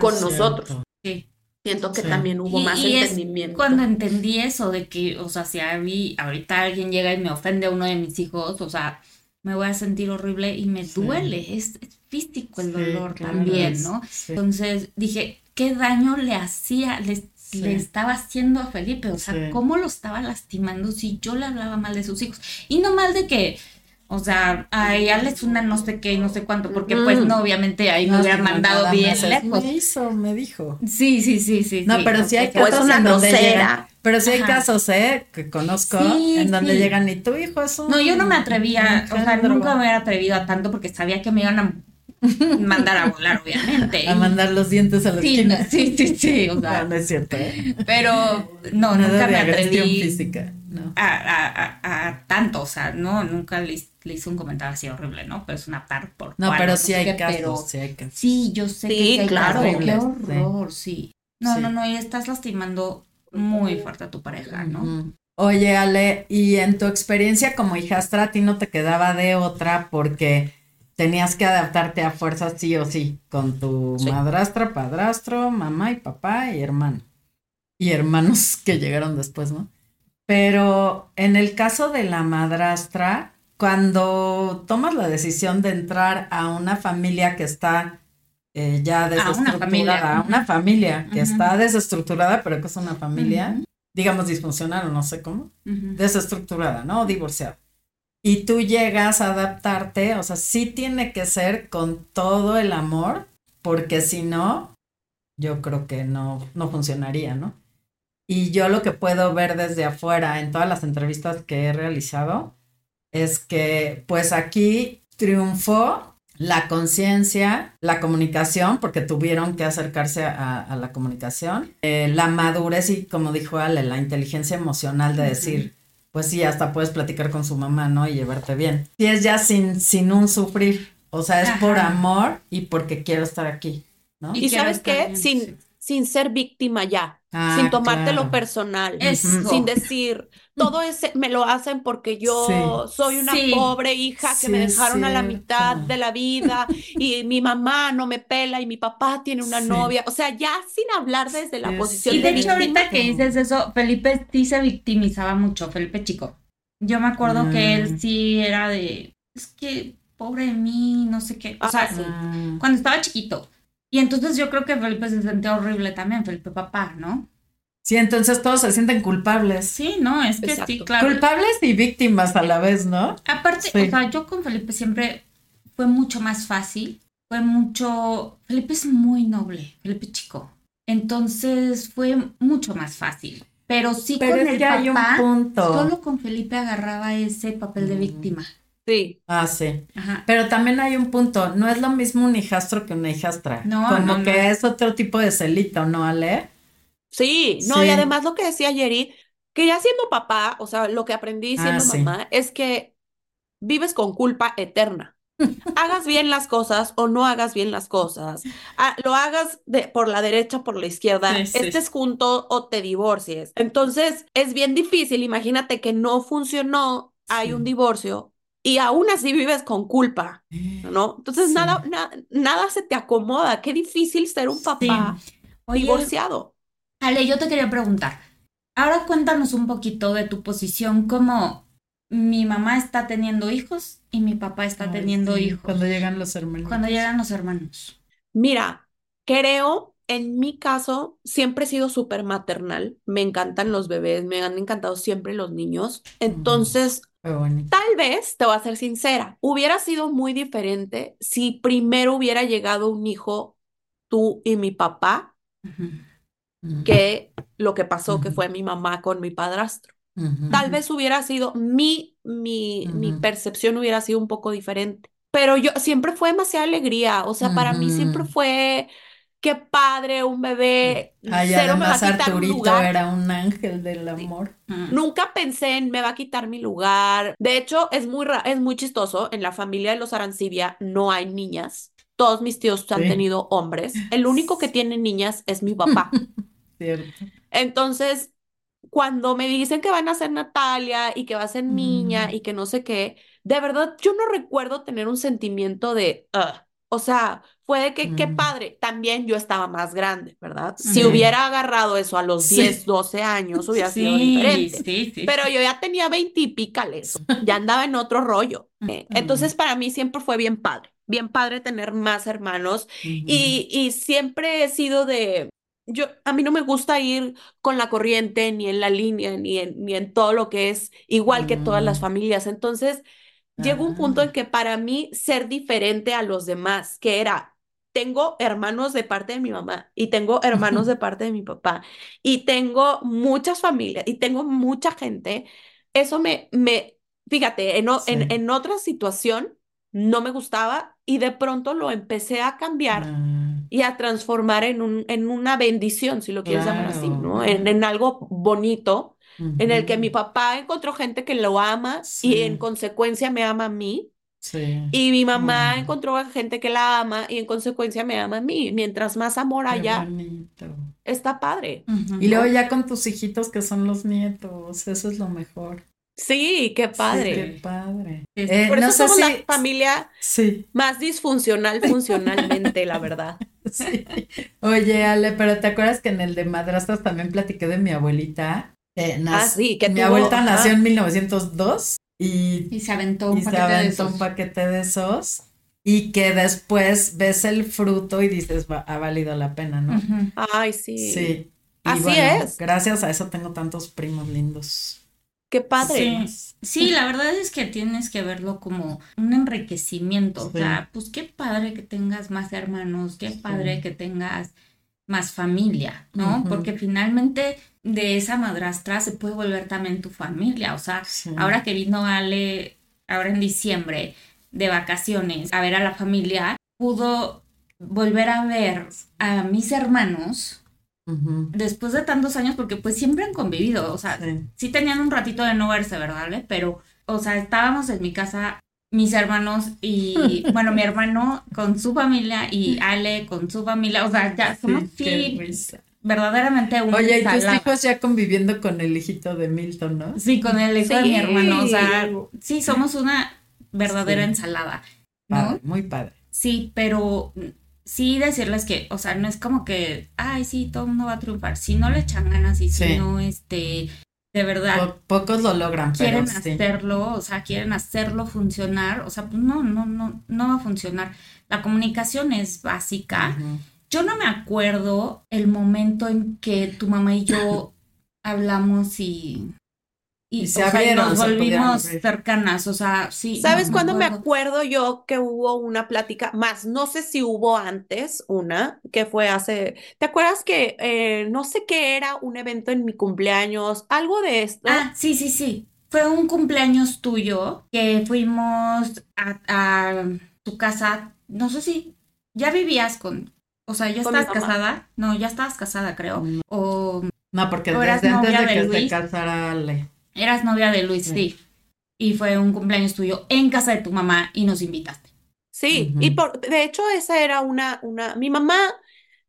con nosotros. Sí. Siento que también hubo más entendimiento. cuando entendí eso de que, o sea, si a mí ahorita alguien llega y me ofende a uno de mis hijos, o sea, me voy a sentir horrible y me duele, es, físico el dolor también, ¿no? Entonces dije, qué daño le hacía, le, le, estaba haciendo a Felipe, o sea, cómo lo estaba lastimando si yo le hablaba mal de sus hijos. Y no mal de que, o sea, a ella le una no sé qué, no sé cuánto, porque pues no, obviamente ahí me hubiera mandado bien lejos. Me hizo, me dijo. Sí, sí, sí, sí. No, pero sí hay casos una en donde pero sí hay casos, ¿eh? Que conozco, en donde llegan y tu hijo es un... No, yo no me atrevía, o sea, nunca me hubiera atrevido a tanto porque sabía que me iban a mandar a volar, obviamente. A mandar los dientes a la sí, esquina. Sí, sí, sí. O sea, no, es cierto. ¿eh? Pero no, nunca me atreví física, a, a, a, tanto, o sea, no, nunca le, hice un comentario así horrible, ¿no? Pero es una par por No, pero sí, hay casos, sí hay casos. Sí, yo sé que claro, qué horror, sí. No, no, no, y estás lastimando muy fuerte a tu pareja, ¿no? Oye, Ale, y en tu experiencia como hijastra, a ti no te quedaba de otra porque tenías que adaptarte a fuerzas sí o sí, con tu madrastra, padrastro, mamá y papá y hermano. Y hermanos (laughs) que llegaron después, ¿no? Pero en el caso de la madrastra, cuando tomas la decisión de entrar a una familia que está eh, ya desestructurada, a una familia, que está desestructurada, pero que es una familia, digamos disfuncional o no sé cómo, desestructurada, ¿no? O divorciada y tú llegas a adaptarte, o sea, sí tiene que ser con todo el amor, porque si no, yo creo que no, no funcionaría, ¿no? Y yo lo que puedo ver desde afuera en todas las entrevistas que he realizado es que pues aquí triunfó la conciencia, la comunicación, porque tuvieron que acercarse a, la comunicación, eh, la madurez y como dijo Ale, la inteligencia emocional de decir, pues sí, hasta puedes platicar con su mamá, ¿no? Y llevarte bien. Si es ya sin, sin un sufrir, o sea, es por amor y porque quiero estar aquí, ¿no? Y, sabes qué, sin, sin ser víctima ya, ah, sin tomártelo personal, sin decir, todo ese me lo hacen porque yo soy una pobre hija que me dejaron a la mitad de la vida y mi mamá no me pela y mi papá tiene una novia, o sea, ya sin hablar desde la posición y de, hecho ahorita que dices eso, Felipe sí se victimizaba mucho, Felipe chico. Yo me acuerdo que él mm. sí era de, es que pobre de mí, no sé qué, o sea, cuando estaba chiquito y entonces yo creo que Felipe se sentía horrible también, Felipe papá, ¿no? Sí, entonces todos se sienten culpables. Sí, no, es que sí, claro. Culpables y víctimas a la vez, ¿no? Aparte, o sea, yo con Felipe siempre fue mucho más fácil, fue mucho... Felipe es muy noble, Felipe chico. Entonces fue mucho más fácil. Pero sí con el papá, solo con Felipe agarraba ese papel de mm. víctima. Sí. Ah, sí. Pero también hay un punto, no es lo mismo un hijastro que una hijastra. No, Como que es otro tipo de celito, ¿no, Ale? Sí, no, y además lo que decía Jerry, que ya siendo papá, o sea, lo que aprendí ah, siendo mamá es que vives con culpa eterna. hagas bien las cosas o no hagas bien las cosas, ah, lo hagas de, por la derecha, por la izquierda, estés junto o te divorcies. Entonces es bien difícil, imagínate que no funcionó, hay un divorcio y aún así vives con culpa, ¿no? (gasps) Entonces nada, nada se te acomoda, qué difícil ser un papá divorciado. Ale, yo te quería preguntar, ahora cuéntanos un poquito de tu posición como mi mamá está teniendo hijos y mi papá está teniendo hijos. Cuando llegan los hermanos. Cuando llegan los hermanos. Mira, creo, en mi caso, siempre he sido súper maternal. Me encantan los bebés, me han encantado siempre los niños. Entonces, tal vez, te voy a ser sincera, hubiera sido muy diferente si primero hubiera llegado un hijo, tú y mi papá, que lo que pasó, que fue mi mamá con mi padrastro. Tal vez hubiera sido mi, mi, mi percepción hubiera sido un poco diferente. Pero yo siempre fue demasiada alegría. O sea, para mí siempre fue qué padre, un bebé. Ay, además Arturito era un ángel del amor. Nunca pensé en me va a quitar mi lugar. De hecho, es muy, es muy chistoso. En la familia de los Arancibia no hay niñas. Todos mis tíos han tenido hombres. El único que tiene niñas es mi papá. (laughs) Cierto. Entonces, cuando me dicen que van a ser Natalia y que va a ser niña y que no sé qué, de verdad yo no recuerdo tener un sentimiento de, o sea, fue de que qué mm. padre, también yo estaba más grande, ¿verdad? Si hubiera agarrado eso a los 10, 12 años, hubiera sido diferente. Pero yo ya tenía 20 y pícales, ya andaba en otro rollo. Eh, (laughs) entonces para mí siempre fue bien padre, bien padre tener más hermanos y, y siempre he sido de, yo, a mí no me gusta ir con la corriente, ni en la línea, ni en, ni en todo lo que es igual que todas las mm. familias. Entonces, llegó un punto en ah. que para mí ser diferente a los demás, que era, tengo hermanos de parte de mi mamá y tengo hermanos de parte de mi papá y tengo muchas familias y tengo mucha gente, eso me, me fíjate, en, en, en otra situación no me gustaba y de pronto lo empecé a cambiar ah. y a transformar en, un, en una bendición, si lo quieres llamar así, ¿no? En, algo bonito, en el que mi papá encontró gente que lo ama y en consecuencia me ama a mí. Sí. Y mi mamá encontró gente que la ama y en consecuencia me ama a mí. Mientras más amor haya, está padre. Y luego ya con tus hijitos que son los nietos, eso es lo mejor. Sí, qué padre. qué padre. Eh, por eso somos la familia más disfuncional funcionalmente, la verdad. (laughs) Sí. Oye, Ale, pero ¿te acuerdas que en el de madrastras también platiqué de mi abuelita? ah, sí, que Mi abuelita nació en 1902 y, y se aventó, un, y paquete se aventó de un paquete de esos y que después ves el fruto y dices, ha valido la pena, ¿no? Ay, sí. Sí. Así es. Gracias a eso tengo tantos primos lindos. Qué padre. Sí. la verdad es que tienes que verlo como un enriquecimiento. O sea, pues qué padre que tengas más hermanos, qué padre que tengas más familia, ¿no? Porque finalmente de esa madrastra se puede volver también tu familia. O sea, ahora que vino Ale, ahora en diciembre, de vacaciones, a ver a la familia, pudo volver a ver a mis hermanos Después de tantos años, porque pues siempre han convivido, o sea, sí. tenían un ratito de no verse, ¿verdad? Pero, o sea, estábamos en mi casa, mis hermanos y, (laughs) bueno, mi hermano con su familia y Ale con su familia, o sea, ya somos sí, verdaderamente un Oye, y tus hijos ya conviviendo con el hijito de Milton, ¿no? Sí, con el hijo de mi hermano, o sea, sí, somos una verdadera ensalada, ¿no? muy padre. Sí, pero sí decirles que, o sea, no es como que, ay, sí, todo el mundo va a triunfar. Si no le echan ganas y si no, este, de verdad. pocos lo logran, pero Quieren hacerlo, o sea, quieren hacerlo funcionar, o sea, pues no, no, no, no va a funcionar. La comunicación es básica. Yo no me acuerdo el momento en que tu mamá y yo (laughs) hablamos y y, se abrieron, nos volvimos cercanas, o sea, sí. ¿Sabes cuándo me acuerdo yo que hubo una plática más? No sé si hubo antes una, que fue hace, ¿te acuerdas que eh, no sé qué era un evento en mi cumpleaños, algo de esto? Ah, sí, sí, sí. Fue un cumpleaños tuyo que fuimos a, a tu casa, no sé si ya vivías con, o sea, ya estabas casada, no, ya estabas casada, creo, o No, porque desde antes de que se casara Ale. Eras novia de Luis, sí. Y fue un cumpleaños tuyo en casa de tu mamá y nos invitaste. Sí, y por, de hecho esa era una, una, mi mamá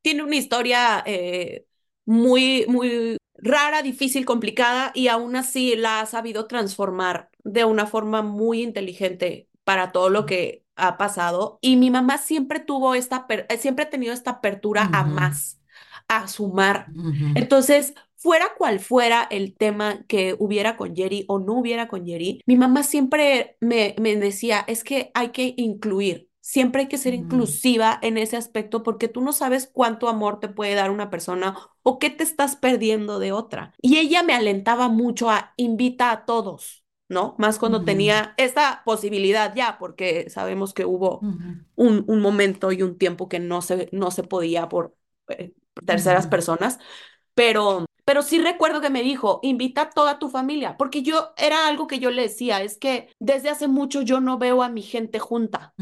tiene una historia eh, muy, muy rara, difícil, complicada y aún así la ha sabido transformar de una forma muy inteligente para todo lo que ha pasado. Y mi mamá siempre tuvo esta, eh, siempre ha tenido esta apertura a más, a sumar. Entonces, fuera cual fuera el tema que hubiera con Jerry o no hubiera con Jerry, mi mamá siempre me, me decía, es que hay que incluir, Siempre hay que ser inclusiva en ese aspecto porque tú no sabes cuánto amor te puede dar una persona o qué te estás perdiendo de otra. Y ella me alentaba mucho a invita a todos, ¿no? Más cuando tenía esta posibilidad ya, porque sabemos que hubo un, un, momento y un tiempo que no se, no se podía por eh, terceras personas, pero pero sí recuerdo que me dijo, invita a toda tu familia, porque yo era algo que yo le decía, es que desde hace mucho yo no veo a mi gente junta,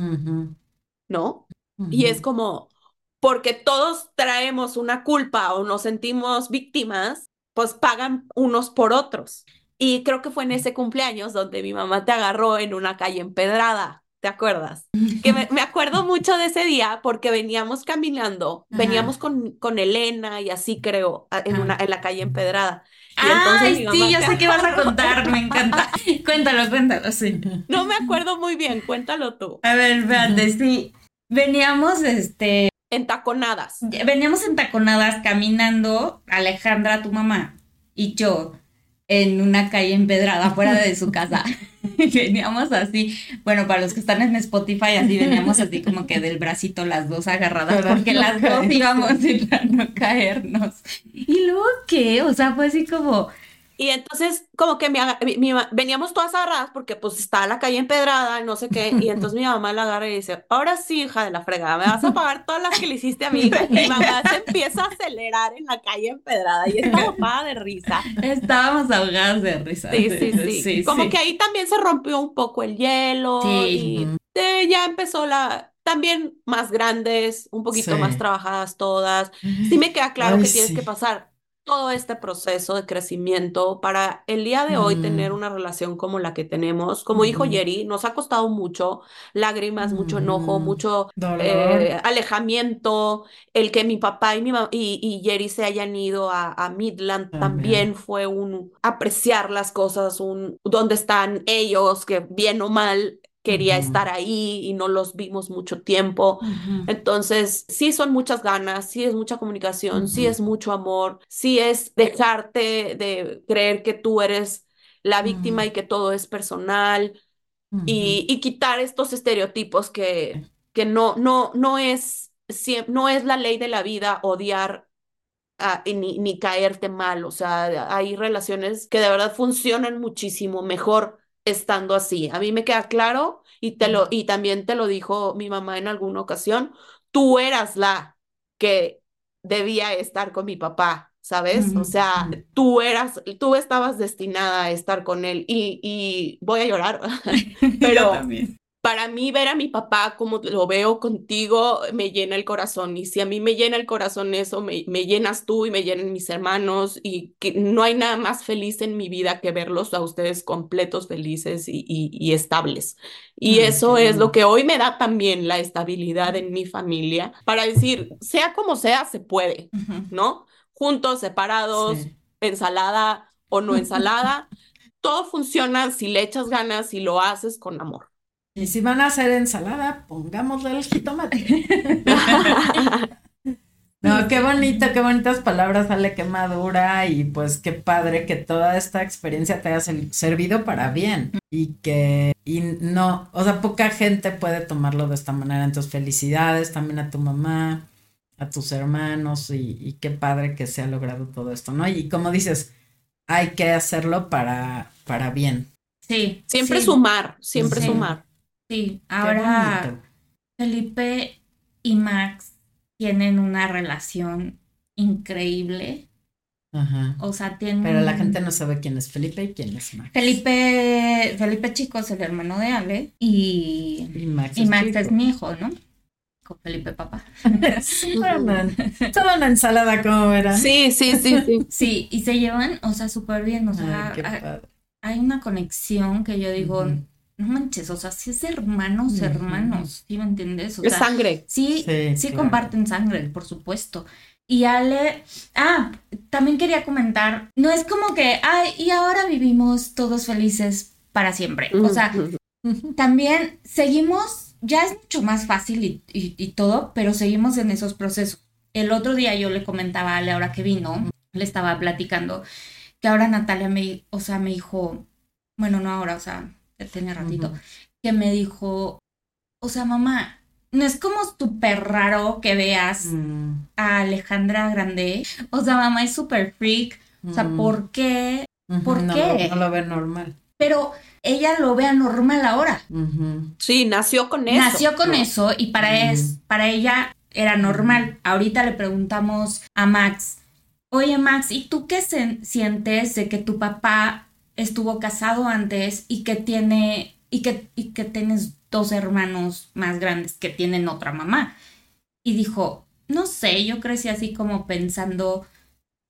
¿no? Y es como, porque todos traemos una culpa o nos sentimos víctimas, pues pagan unos por otros. Y creo que fue en ese cumpleaños donde mi mamá te agarró en una calle empedrada ¿te acuerdas? Que me, acuerdo mucho de ese día porque veníamos caminando, veníamos con, con Elena y así creo, en, una, en la calle empedrada. Ay, sí, ya sé qué vas a contar, me encanta. (laughs) cuéntalo, cuéntalo, sí. No me acuerdo muy bien, cuéntalo tú. A ver, espérate, sí. Veníamos, este... Entaconadas. Veníamos entaconadas caminando, Alejandra, tu mamá, y yo, en una calle empedrada fuera de su casa. (laughs) veníamos así, bueno, para los que están en Spotify, así veníamos así como que del bracito las dos agarradas, porque las dos íbamos a no caernos. ¿Y luego qué? O sea, fue así como y entonces, como que mi, veníamos todas agarradas porque pues estaba la calle empedrada no sé qué. Y entonces mi (laughs) mamá la agarra y dice, ahora sí, hija de la fregada, me vas a pagar todas las que le hiciste a mi. Y mi (laughs) mamá se empieza a acelerar en la calle empedrada y estaba ocupada de risa. Estábamos ahogadas de risa. Sí, sí, sí. como que ahí también se rompió un poco el hielo y ya empezó la, también más grandes, un poquito más trabajadas todas. Sí me queda claro que tienes que pasar todo este proceso de crecimiento para el día de hoy tener una relación como la que tenemos. Como dijo Jerry, nos ha costado mucho lágrimas, mucho enojo, mucho eh, alejamiento. El que mi papá y, mi y, y Jerry se hayan ido a, a Midland también. fue un apreciar las cosas, un dónde están ellos, que bien o mal quería estar ahí y no los vimos mucho tiempo. Entonces, sí son muchas ganas, sí es mucha comunicación, sí es mucho amor, sí es dejarte de creer que tú eres la víctima y que todo es personal y, quitar estos estereotipos que, que no, no, no, es, no es la ley de la vida odiar ni, ni caerte mal. O sea, hay relaciones que de verdad funcionan muchísimo mejor estando así. A mí me queda claro y te lo y también te lo dijo mi mamá en alguna ocasión, tú eras la que debía estar con mi papá, ¿sabes? O sea, tú eras, tú estabas destinada a estar con él y, y voy a llorar, (laughs) (laughs) pero para mí ver a mi papá como lo veo contigo me llena el corazón y si a mí me llena el corazón eso, me, me llenas tú y me llenan mis hermanos y que no hay nada más feliz en mi vida que verlos a ustedes completos, felices y, y, estables. Y eso es lo que hoy me da también la estabilidad en mi familia para decir, sea como sea, se puede, ¿no? Juntos, separados, ensalada o no (laughs) ensalada, todo funciona si le echas ganas y lo haces con amor. Y si van a hacer ensalada, pongámosle el jitomate. (laughs) no, qué bonito, qué bonitas palabras, Ale, qué madura y pues qué padre que toda esta experiencia te haya servido para bien y que, y no, o sea, poca gente puede tomarlo de esta manera. Entonces, felicidades también a tu mamá, a tus hermanos y, qué padre que se ha logrado todo esto, ¿no? Y como dices, hay que hacerlo para, para bien. Sí. Siempre sumar, siempre sumar. Sí, ahora Felipe y Max tienen una relación increíble. Ajá. O sea, tienen. Pero la gente no sabe quién es Felipe y quién es Max. Felipe, Felipe Chico es el hermano de Ale y, y Max, es, mi hijo, ¿no? con Felipe Papá. (laughs) toda una ensalada como era. Sí, sí, sí, sí. (laughs) Sí, y se llevan, o sea, súper bien, o sea, hay, una conexión que yo digo, no manches, o sea, si es hermanos, hermanos, ¿sí me entiendes? O es sangre. Sí, sí, comparten sangre, por supuesto. Y Ale, ah, también quería comentar, no es como que, ay, y ahora vivimos todos felices para siempre. O sea, también seguimos, ya es mucho más fácil y, todo, pero seguimos en esos procesos. El otro día yo le comentaba a Ale, ahora que vino, le estaba platicando, que ahora Natalia me, o sea, me dijo, bueno, no ahora, o sea, tenía ratito, que me dijo, o sea, mamá, no es como súper raro que veas mm. a Alejandra Grande. O sea, mamá es súper freak. O sea, mm. ¿por qué? ¿Por qué? no lo ve normal. Pero ella lo ve anormal ahora. Sí, nació con eso. Nació con eso y para, es, para ella era normal. Ahorita le preguntamos a Max, oye Max, ¿y tú qué sientes de que tu papá estuvo casado antes y que tiene y que, y que tienes dos hermanos más grandes que tienen otra mamá. Y dijo, no sé, yo crecí así como pensando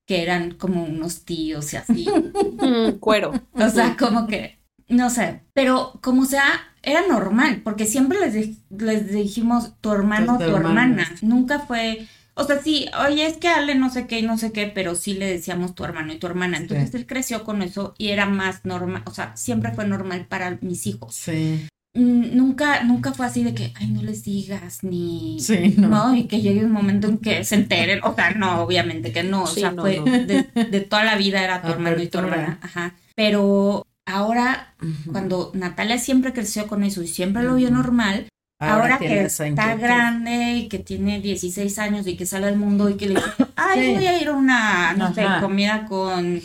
que eran como unos tíos y así. (laughs) Cuero. O sea, como que, no sé, pero como sea, era normal, porque siempre les, les dijimos tu hermano, tu hermana. Nunca fue, o sea, sí, oye, es que Ale no sé qué y no sé qué, pero sí le decíamos tu hermano y tu hermana. Entonces él creció con eso y era más normal, o sea, siempre fue normal para mis hijos. Sí. Nunca, nunca fue así de que, ay, no les digas, ni, no. Y que llegue un momento en que se enteren, o sea, no, obviamente que no, o sea, fue De, toda la vida era tu hermano y tu hermana, ajá. Pero ahora, cuando Natalia siempre creció con eso y siempre lo vio normal, Ahora, que está grande y que tiene 16 años y que sale al mundo y que le dice, (laughs) ay, voy a ir a una, no sé, comida con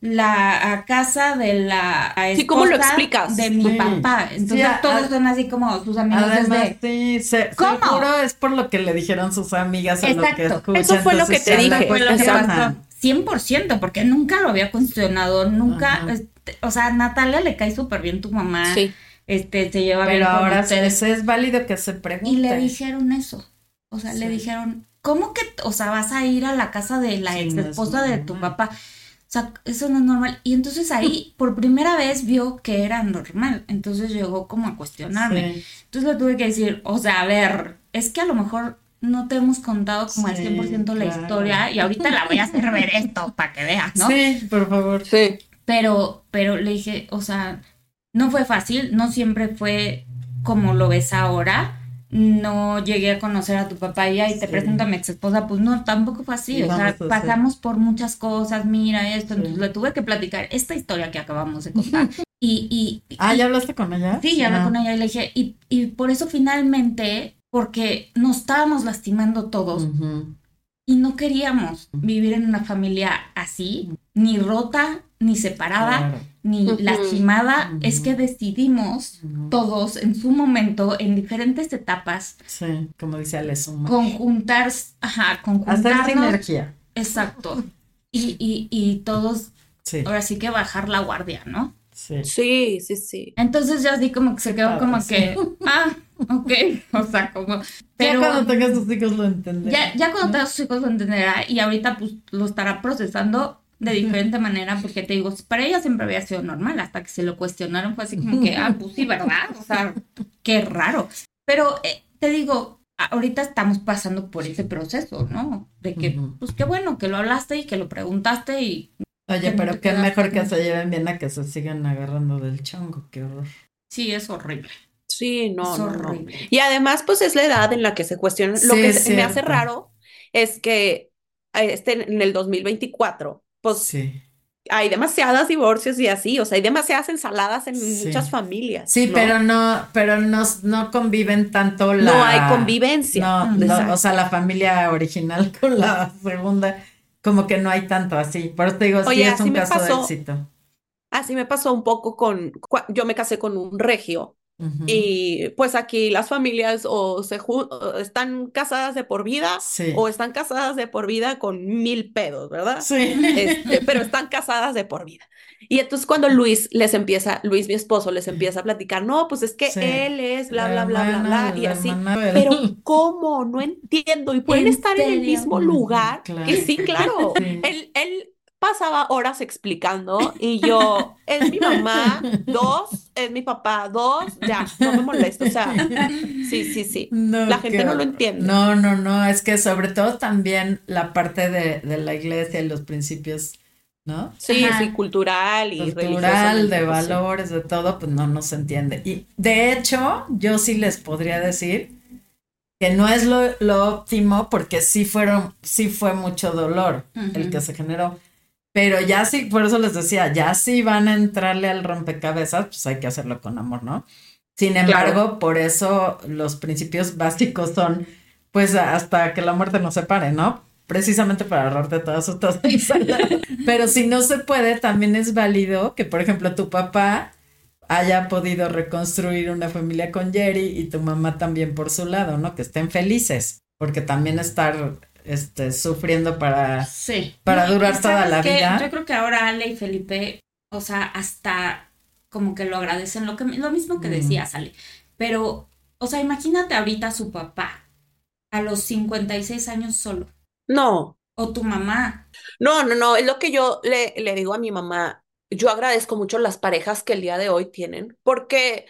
la casa de la sí, ¿cómo lo explicas? de mi papá. Entonces todos son así como sus amigos Además, sí, se, ¿Cómo? seguro es por lo que le dijeron sus amigas o lo que escuchan. Eso fue lo que te dije. Fue lo que pasó. 100%, porque nunca lo había cuestionado, nunca, este, o sea, a Natalia le cae súper bien tu mamá. Sí este, se lleva Pero ahora ustedes. es válido que se pregunte. Y le dijeron eso. O sea, le dijeron, ¿cómo que, o sea, vas a ir a la casa de la ex esposa de tu papá? O sea, eso no es normal. Y entonces ahí, (laughs) por primera vez, vio que era normal. Entonces llegó como a cuestionarme. Entonces le tuve que decir, o sea, a ver, es que a lo mejor no te hemos contado como al 100% la historia y ahorita la voy a hacer ver esto para que veas, ¿no? Sí, por favor. Sí. Pero, pero le dije, o sea, no fue fácil, no siempre fue como lo ves ahora. No llegué a conocer a tu papá y, y te presento a mi ex esposa, pues no, tampoco fue así. o sea, pasamos por muchas cosas, mira esto, entonces le tuve que platicar esta historia que acabamos de contar. (laughs) y, y, ah, ¿ya hablaste con ella? Sí, ya hablé con ella y le dije, y, y por eso finalmente, porque nos estábamos lastimando todos, y no queríamos vivir en una familia así, ni rota, ni separada, ni lastimada. Es que decidimos todos en su momento, en diferentes etapas. Sí, como dice Alessandra. Conjuntar, ajá, conjuntarnos. Hacer sinergia. Exacto. Y, y, y todos, ahora sí que bajar la guardia, ¿no? Sí. Sí, sí, sí. Entonces ya así como que se quedó como que, (laughs) ah, ok, (laughs) o sea, como... Pero, ya cuando tengas tus hijos lo entenderá. Ya, ya cuando tengas tus hijos lo entenderá y ahorita pues lo estará procesando de diferente manera porque te digo, para ella siempre había sido normal, hasta que se lo cuestionaron fue así como que, ah, pues sí, ¿verdad? O sea, qué raro. Pero eh, te digo, ahorita estamos pasando por ese proceso, ¿no? De que, pues qué bueno que lo hablaste y que lo preguntaste y... Oye, pero qué mejor que se lleven bien a que se sigan agarrando del chongo, qué horror. Sí, es horrible. Sí, no, no, Y además, pues es la edad en la que se cuestiona. Lo que me hace raro es que este, en el 2024, pues sí. hay demasiadas divorcios y así, o sea, hay demasiadas ensaladas en muchas familias. Sí, pero no, pero no, no conviven tanto la... No hay convivencia. No, o sea, la familia original (laughs) con la segunda, como que no hay tanto así. Por eso te digo, sí es un caso de éxito. Así me pasó un poco con, yo me casé con un regio Y pues aquí las familias o se están casadas de por vida o están casadas de por vida con mil pedos, ¿verdad? Sí. Este, pero están casadas de por vida. Y entonces cuando Luis les empieza, Luis mi esposo les empieza a platicar, no, pues es que él es bla, bla, bla, bla, bla, y así. Pero (laughs) ¿cómo? No entiendo. Y pueden estar en el mismo lugar. Y sí, claro. Él, él pasaba horas explicando y yo, es mi mamá, (laughs) dos, es mi papá, dos, ya, no me molesto, o sea, sí, sí, sí, la gente no lo entiende. No, no, no, es que sobre todo también la parte de, de la iglesia y los principios, ¿no? Sí, sí, cultural y cultural, de valores, de todo, pues no, no se entiende. Y de hecho, yo sí les podría decir que no es lo, lo óptimo porque sí fueron, sí fue mucho dolor el que se generó pero ya sí, por eso les decía, ya sí van a entrarle al rompecabezas, pues hay que hacerlo con amor, ¿no? Sin embargo, por eso los principios (laughs) básicos son, pues hasta que la muerte nos separe, ¿no? Precisamente para ahorrarte todas estas (laughs) Pero si no se puede, también es válido que, por ejemplo, tu papá haya podido reconstruir una familia con Jerry y tu mamá también por su lado, ¿no? Que estén felices, porque también estar este, sufriendo para, para durar toda la vida. Yo creo que ahora Ale y Felipe, o sea, hasta como que lo agradecen, lo, que, lo mismo que decías, Ale. Pero, o sea, imagínate ahorita a su papá, a los 56 años solo. No. O tu mamá. No, no, no, es lo que yo le, le digo a mi mamá. Yo agradezco mucho las parejas que el día de hoy tienen, porque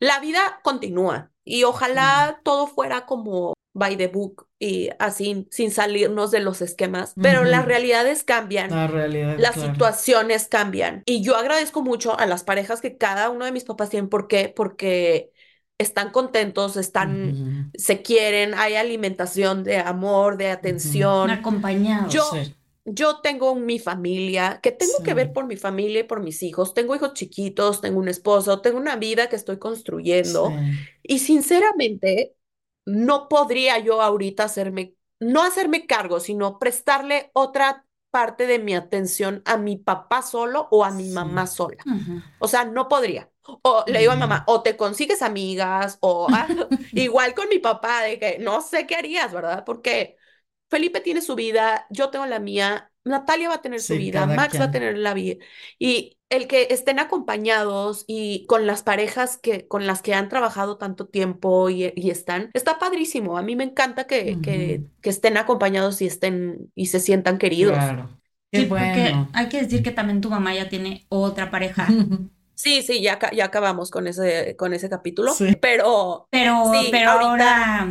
la vida continúa y ojalá todo fuera como by the book y así sin salirnos de los esquemas, pero las realidades cambian, las situaciones cambian y yo agradezco mucho a las parejas que cada uno de mis papás tienen, ¿por qué? Porque están contentos, están, se quieren, hay alimentación de amor, de atención. Acompañados. Yo, yo tengo mi familia, que tengo que ver por mi familia y por mis hijos. Tengo hijos chiquitos, tengo un esposo, tengo una vida que estoy construyendo. Y sinceramente, no podría yo ahorita hacerme, no hacerme cargo, sino prestarle otra parte de mi atención a mi papá solo o a mi mamá sola. O sea, no podría. O le digo a mamá, o te consigues amigas, o (laughs) igual con mi papá, de que no sé qué harías, ¿verdad? Porque Felipe tiene su vida, yo tengo la mía, Natalia va a tener su vida, Max va a tener la vida. Y el que estén acompañados y con las parejas que, con las que han trabajado tanto tiempo y, están, está padrísimo. A mí me encanta que, que, estén acompañados y estén y se sientan queridos. Claro. sí, porque hay que decir que también tu mamá ya tiene otra pareja. (laughs) Sí, sí, ya, ya acabamos con ese, con ese capítulo. Pero, pero, pero ahora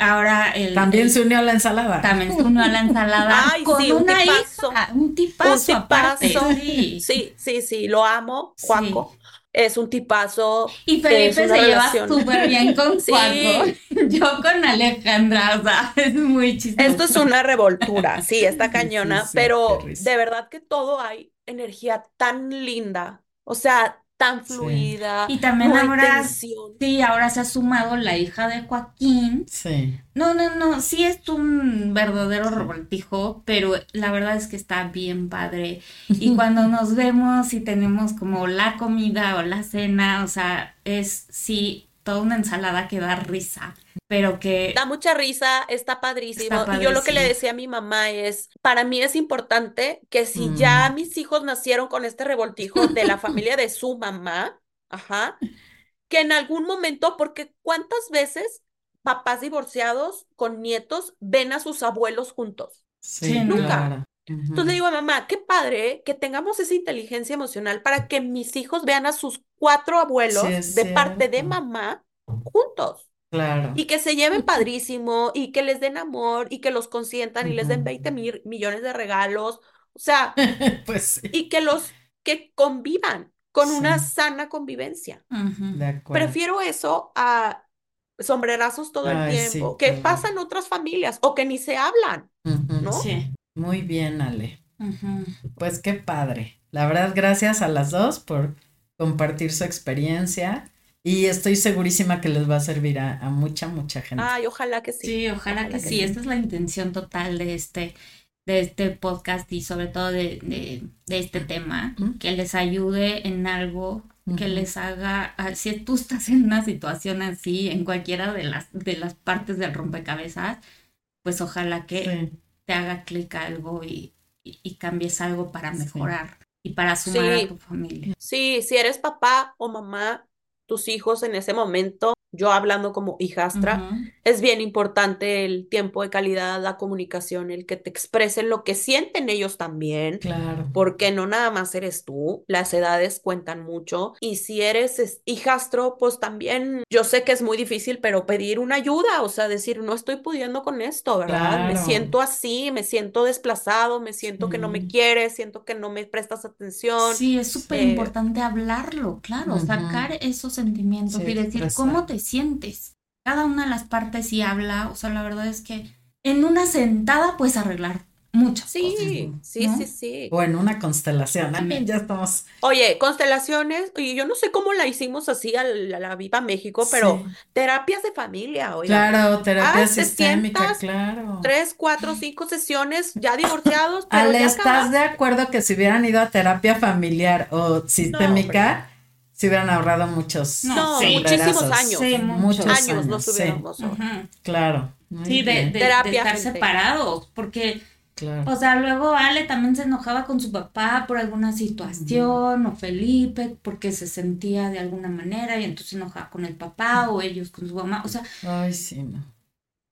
Ahora el, también se unió a la ensalada. También se unió a la (laughs) ensalada Ay, con sí, un una tipazo. hija, un tipazo, un tipazo. Sí. sí, sí, sí, lo amo, Juanco. Es un tipazo. Y Felipe se lleva súper bien (laughs) con Juanco. (laughs) Yo con Alejandra, o sea, es muy chistoso. Esto es una revoltura, sí, está cañona, pero de verdad que todo hay energía tan linda. O sea, tan fluida. Y también ahora, sí, ahora se ha sumado la hija de Joaquín. Sí. No, no, no, sí es un verdadero revoltijo, pero la verdad es que está bien padre. (laughs) Y cuando nos vemos y tenemos como la comida o la cena, o sea, es sí toda una ensalada que da risa pero que... Da mucha risa, está padrísimo. y yo lo que le decía a mi mamá es, para mí es importante que si ya mm. mis hijos nacieron con este revoltijo de la familia de su mamá, ajá, que en algún momento, porque cuántas veces papás divorciados con nietos ven a sus abuelos juntos. Sí, nunca. Entonces le digo a mamá, qué padre que tengamos esa inteligencia emocional para que mis hijos vean a sus cuatro abuelos de parte de mamá juntos. Claro. Y que se lleven (laughs) padrísimo y que les den amor y que los consientan y les den 20 mil millones de regalos. O sea, (laughs) pues y que los que convivan con una sana convivencia. Prefiero eso a sombrerazos todo el tiempo, que pasan otras familias o que ni se hablan, ¿no? Sí. Muy bien, Ale. Pues qué padre. La verdad, gracias a las dos por compartir su experiencia. Y estoy segurísima que les va a servir a, mucha, mucha gente. Ay, ojalá que sí. Sí, ojalá, que, sí. Esta es la intención total de este, de este podcast y sobre todo de, de, este tema, que les ayude en algo que les haga, ah, si tú estás en una situación así, en cualquiera de las, de las partes del rompecabezas, pues ojalá que te haga clic algo y, y, cambies algo para mejorar y para sumar a tu familia. Sí, si eres papá o mamá, tus hijos en ese momento yo hablando como hijastra, es bien importante el tiempo de calidad, la comunicación, el que te expresen lo que sienten ellos también. Claro. Porque no nada más eres tú, las edades cuentan mucho. Y si eres hijastro, pues también yo sé que es muy difícil, pero pedir una ayuda, o sea, decir, no estoy pudiendo con esto, ¿verdad? Me siento así, me siento desplazado, me siento que no me quieres, siento que no me prestas atención. Sí, es súper importante hablarlo, claro, sacar esos sentimientos y decir, ¿cómo te sientes. Cada una de las partes y habla, o sea, la verdad es que en una sentada puedes arreglar muchas sí, Sí, sí, sí. O en una constelación, también ya estamos. Oye, constelaciones, oye, yo no sé cómo la hicimos así a la, Viva México, pero terapias de familia, oye. Claro, terapia ah, sistémica, claro. Tres, cuatro, cinco sesiones, ya divorciados. Pero Ale, ¿estás de acuerdo que si hubieran ido a terapia familiar o sistémica? Se hubieran ahorrado muchos. No, muchísimos años. muchos años, nos hubiéramos. Claro. sí, de, estar separados, porque, o sea, luego Ale también se enojaba con su papá por alguna situación, o Felipe, porque se sentía de alguna manera y entonces se enojaba con el papá o ellos con su mamá, o sea. Ay, sí, no.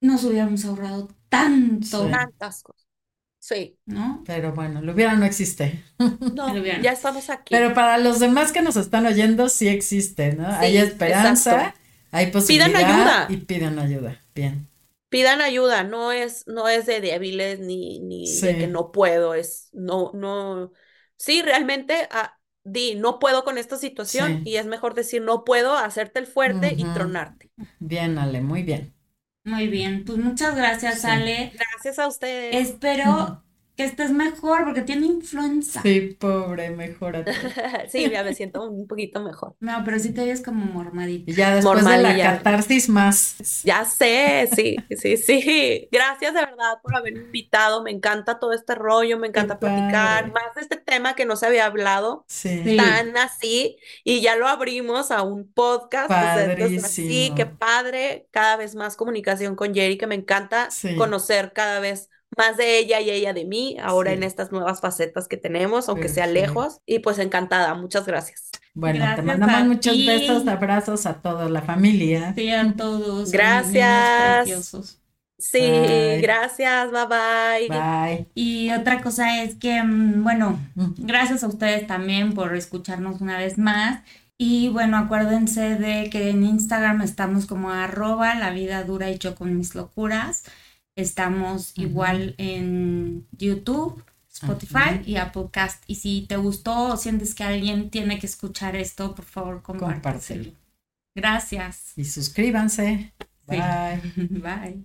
Nos hubiéramos ahorrado tanto. Tantas cosas. Sí. ¿No? Pero bueno, lo hubiera no existe. (laughs) No, ya estamos aquí. Pero para los demás que nos están oyendo, sí existe, ¿no? hay esperanza, hay posibilidad. Pidan ayuda. Y pidan ayuda. Bien. Pidan ayuda, no es, no es de débiles ni, ni de que no puedo, es no, no. Sí, realmente ah, di, no puedo con esta situación y es mejor decir no puedo, hacerte el fuerte y tronarte. Bien, Ale, muy bien. Muy bien, pues muchas gracias, Ale. Gracias a ustedes. Espero que estés mejor porque tiene influenza. Sí, pobre, mejorate. (laughs) sí, ya me siento un poquito mejor. No, pero sí te ves como mormadita. ya después de la catarsis más. Ya sé, sí, sí, sí. Gracias de verdad por haberme invitado. Me encanta todo este rollo, me encanta platicar más de este tema que no se había hablado. Sí. Tan así. Y ya lo abrimos a un podcast. sí, qué padre. Cada vez más comunicación con Jerry, que me encanta conocer cada vez más de ella y ella de mí, ahora en estas nuevas facetas que tenemos, aunque sea lejos. Y pues encantada, muchas gracias. Bueno, te mandamos muchos besos, abrazos a toda la familia. Sí, a todos. Gracias. Sí, gracias, bye bye. Bye. Y otra cosa es que, mm, bueno, mm. gracias a ustedes también por escucharnos una vez más. Y bueno, acuérdense de que en Instagram estamos como arroba la vida dura y yo con mis locuras. Estamos igual en YouTube, Spotify y Apple Cast. Y si te gustó o sientes que alguien tiene que escuchar esto, por favor, compártelo. Gracias. Y suscríbanse. Bye. (laughs) Bye.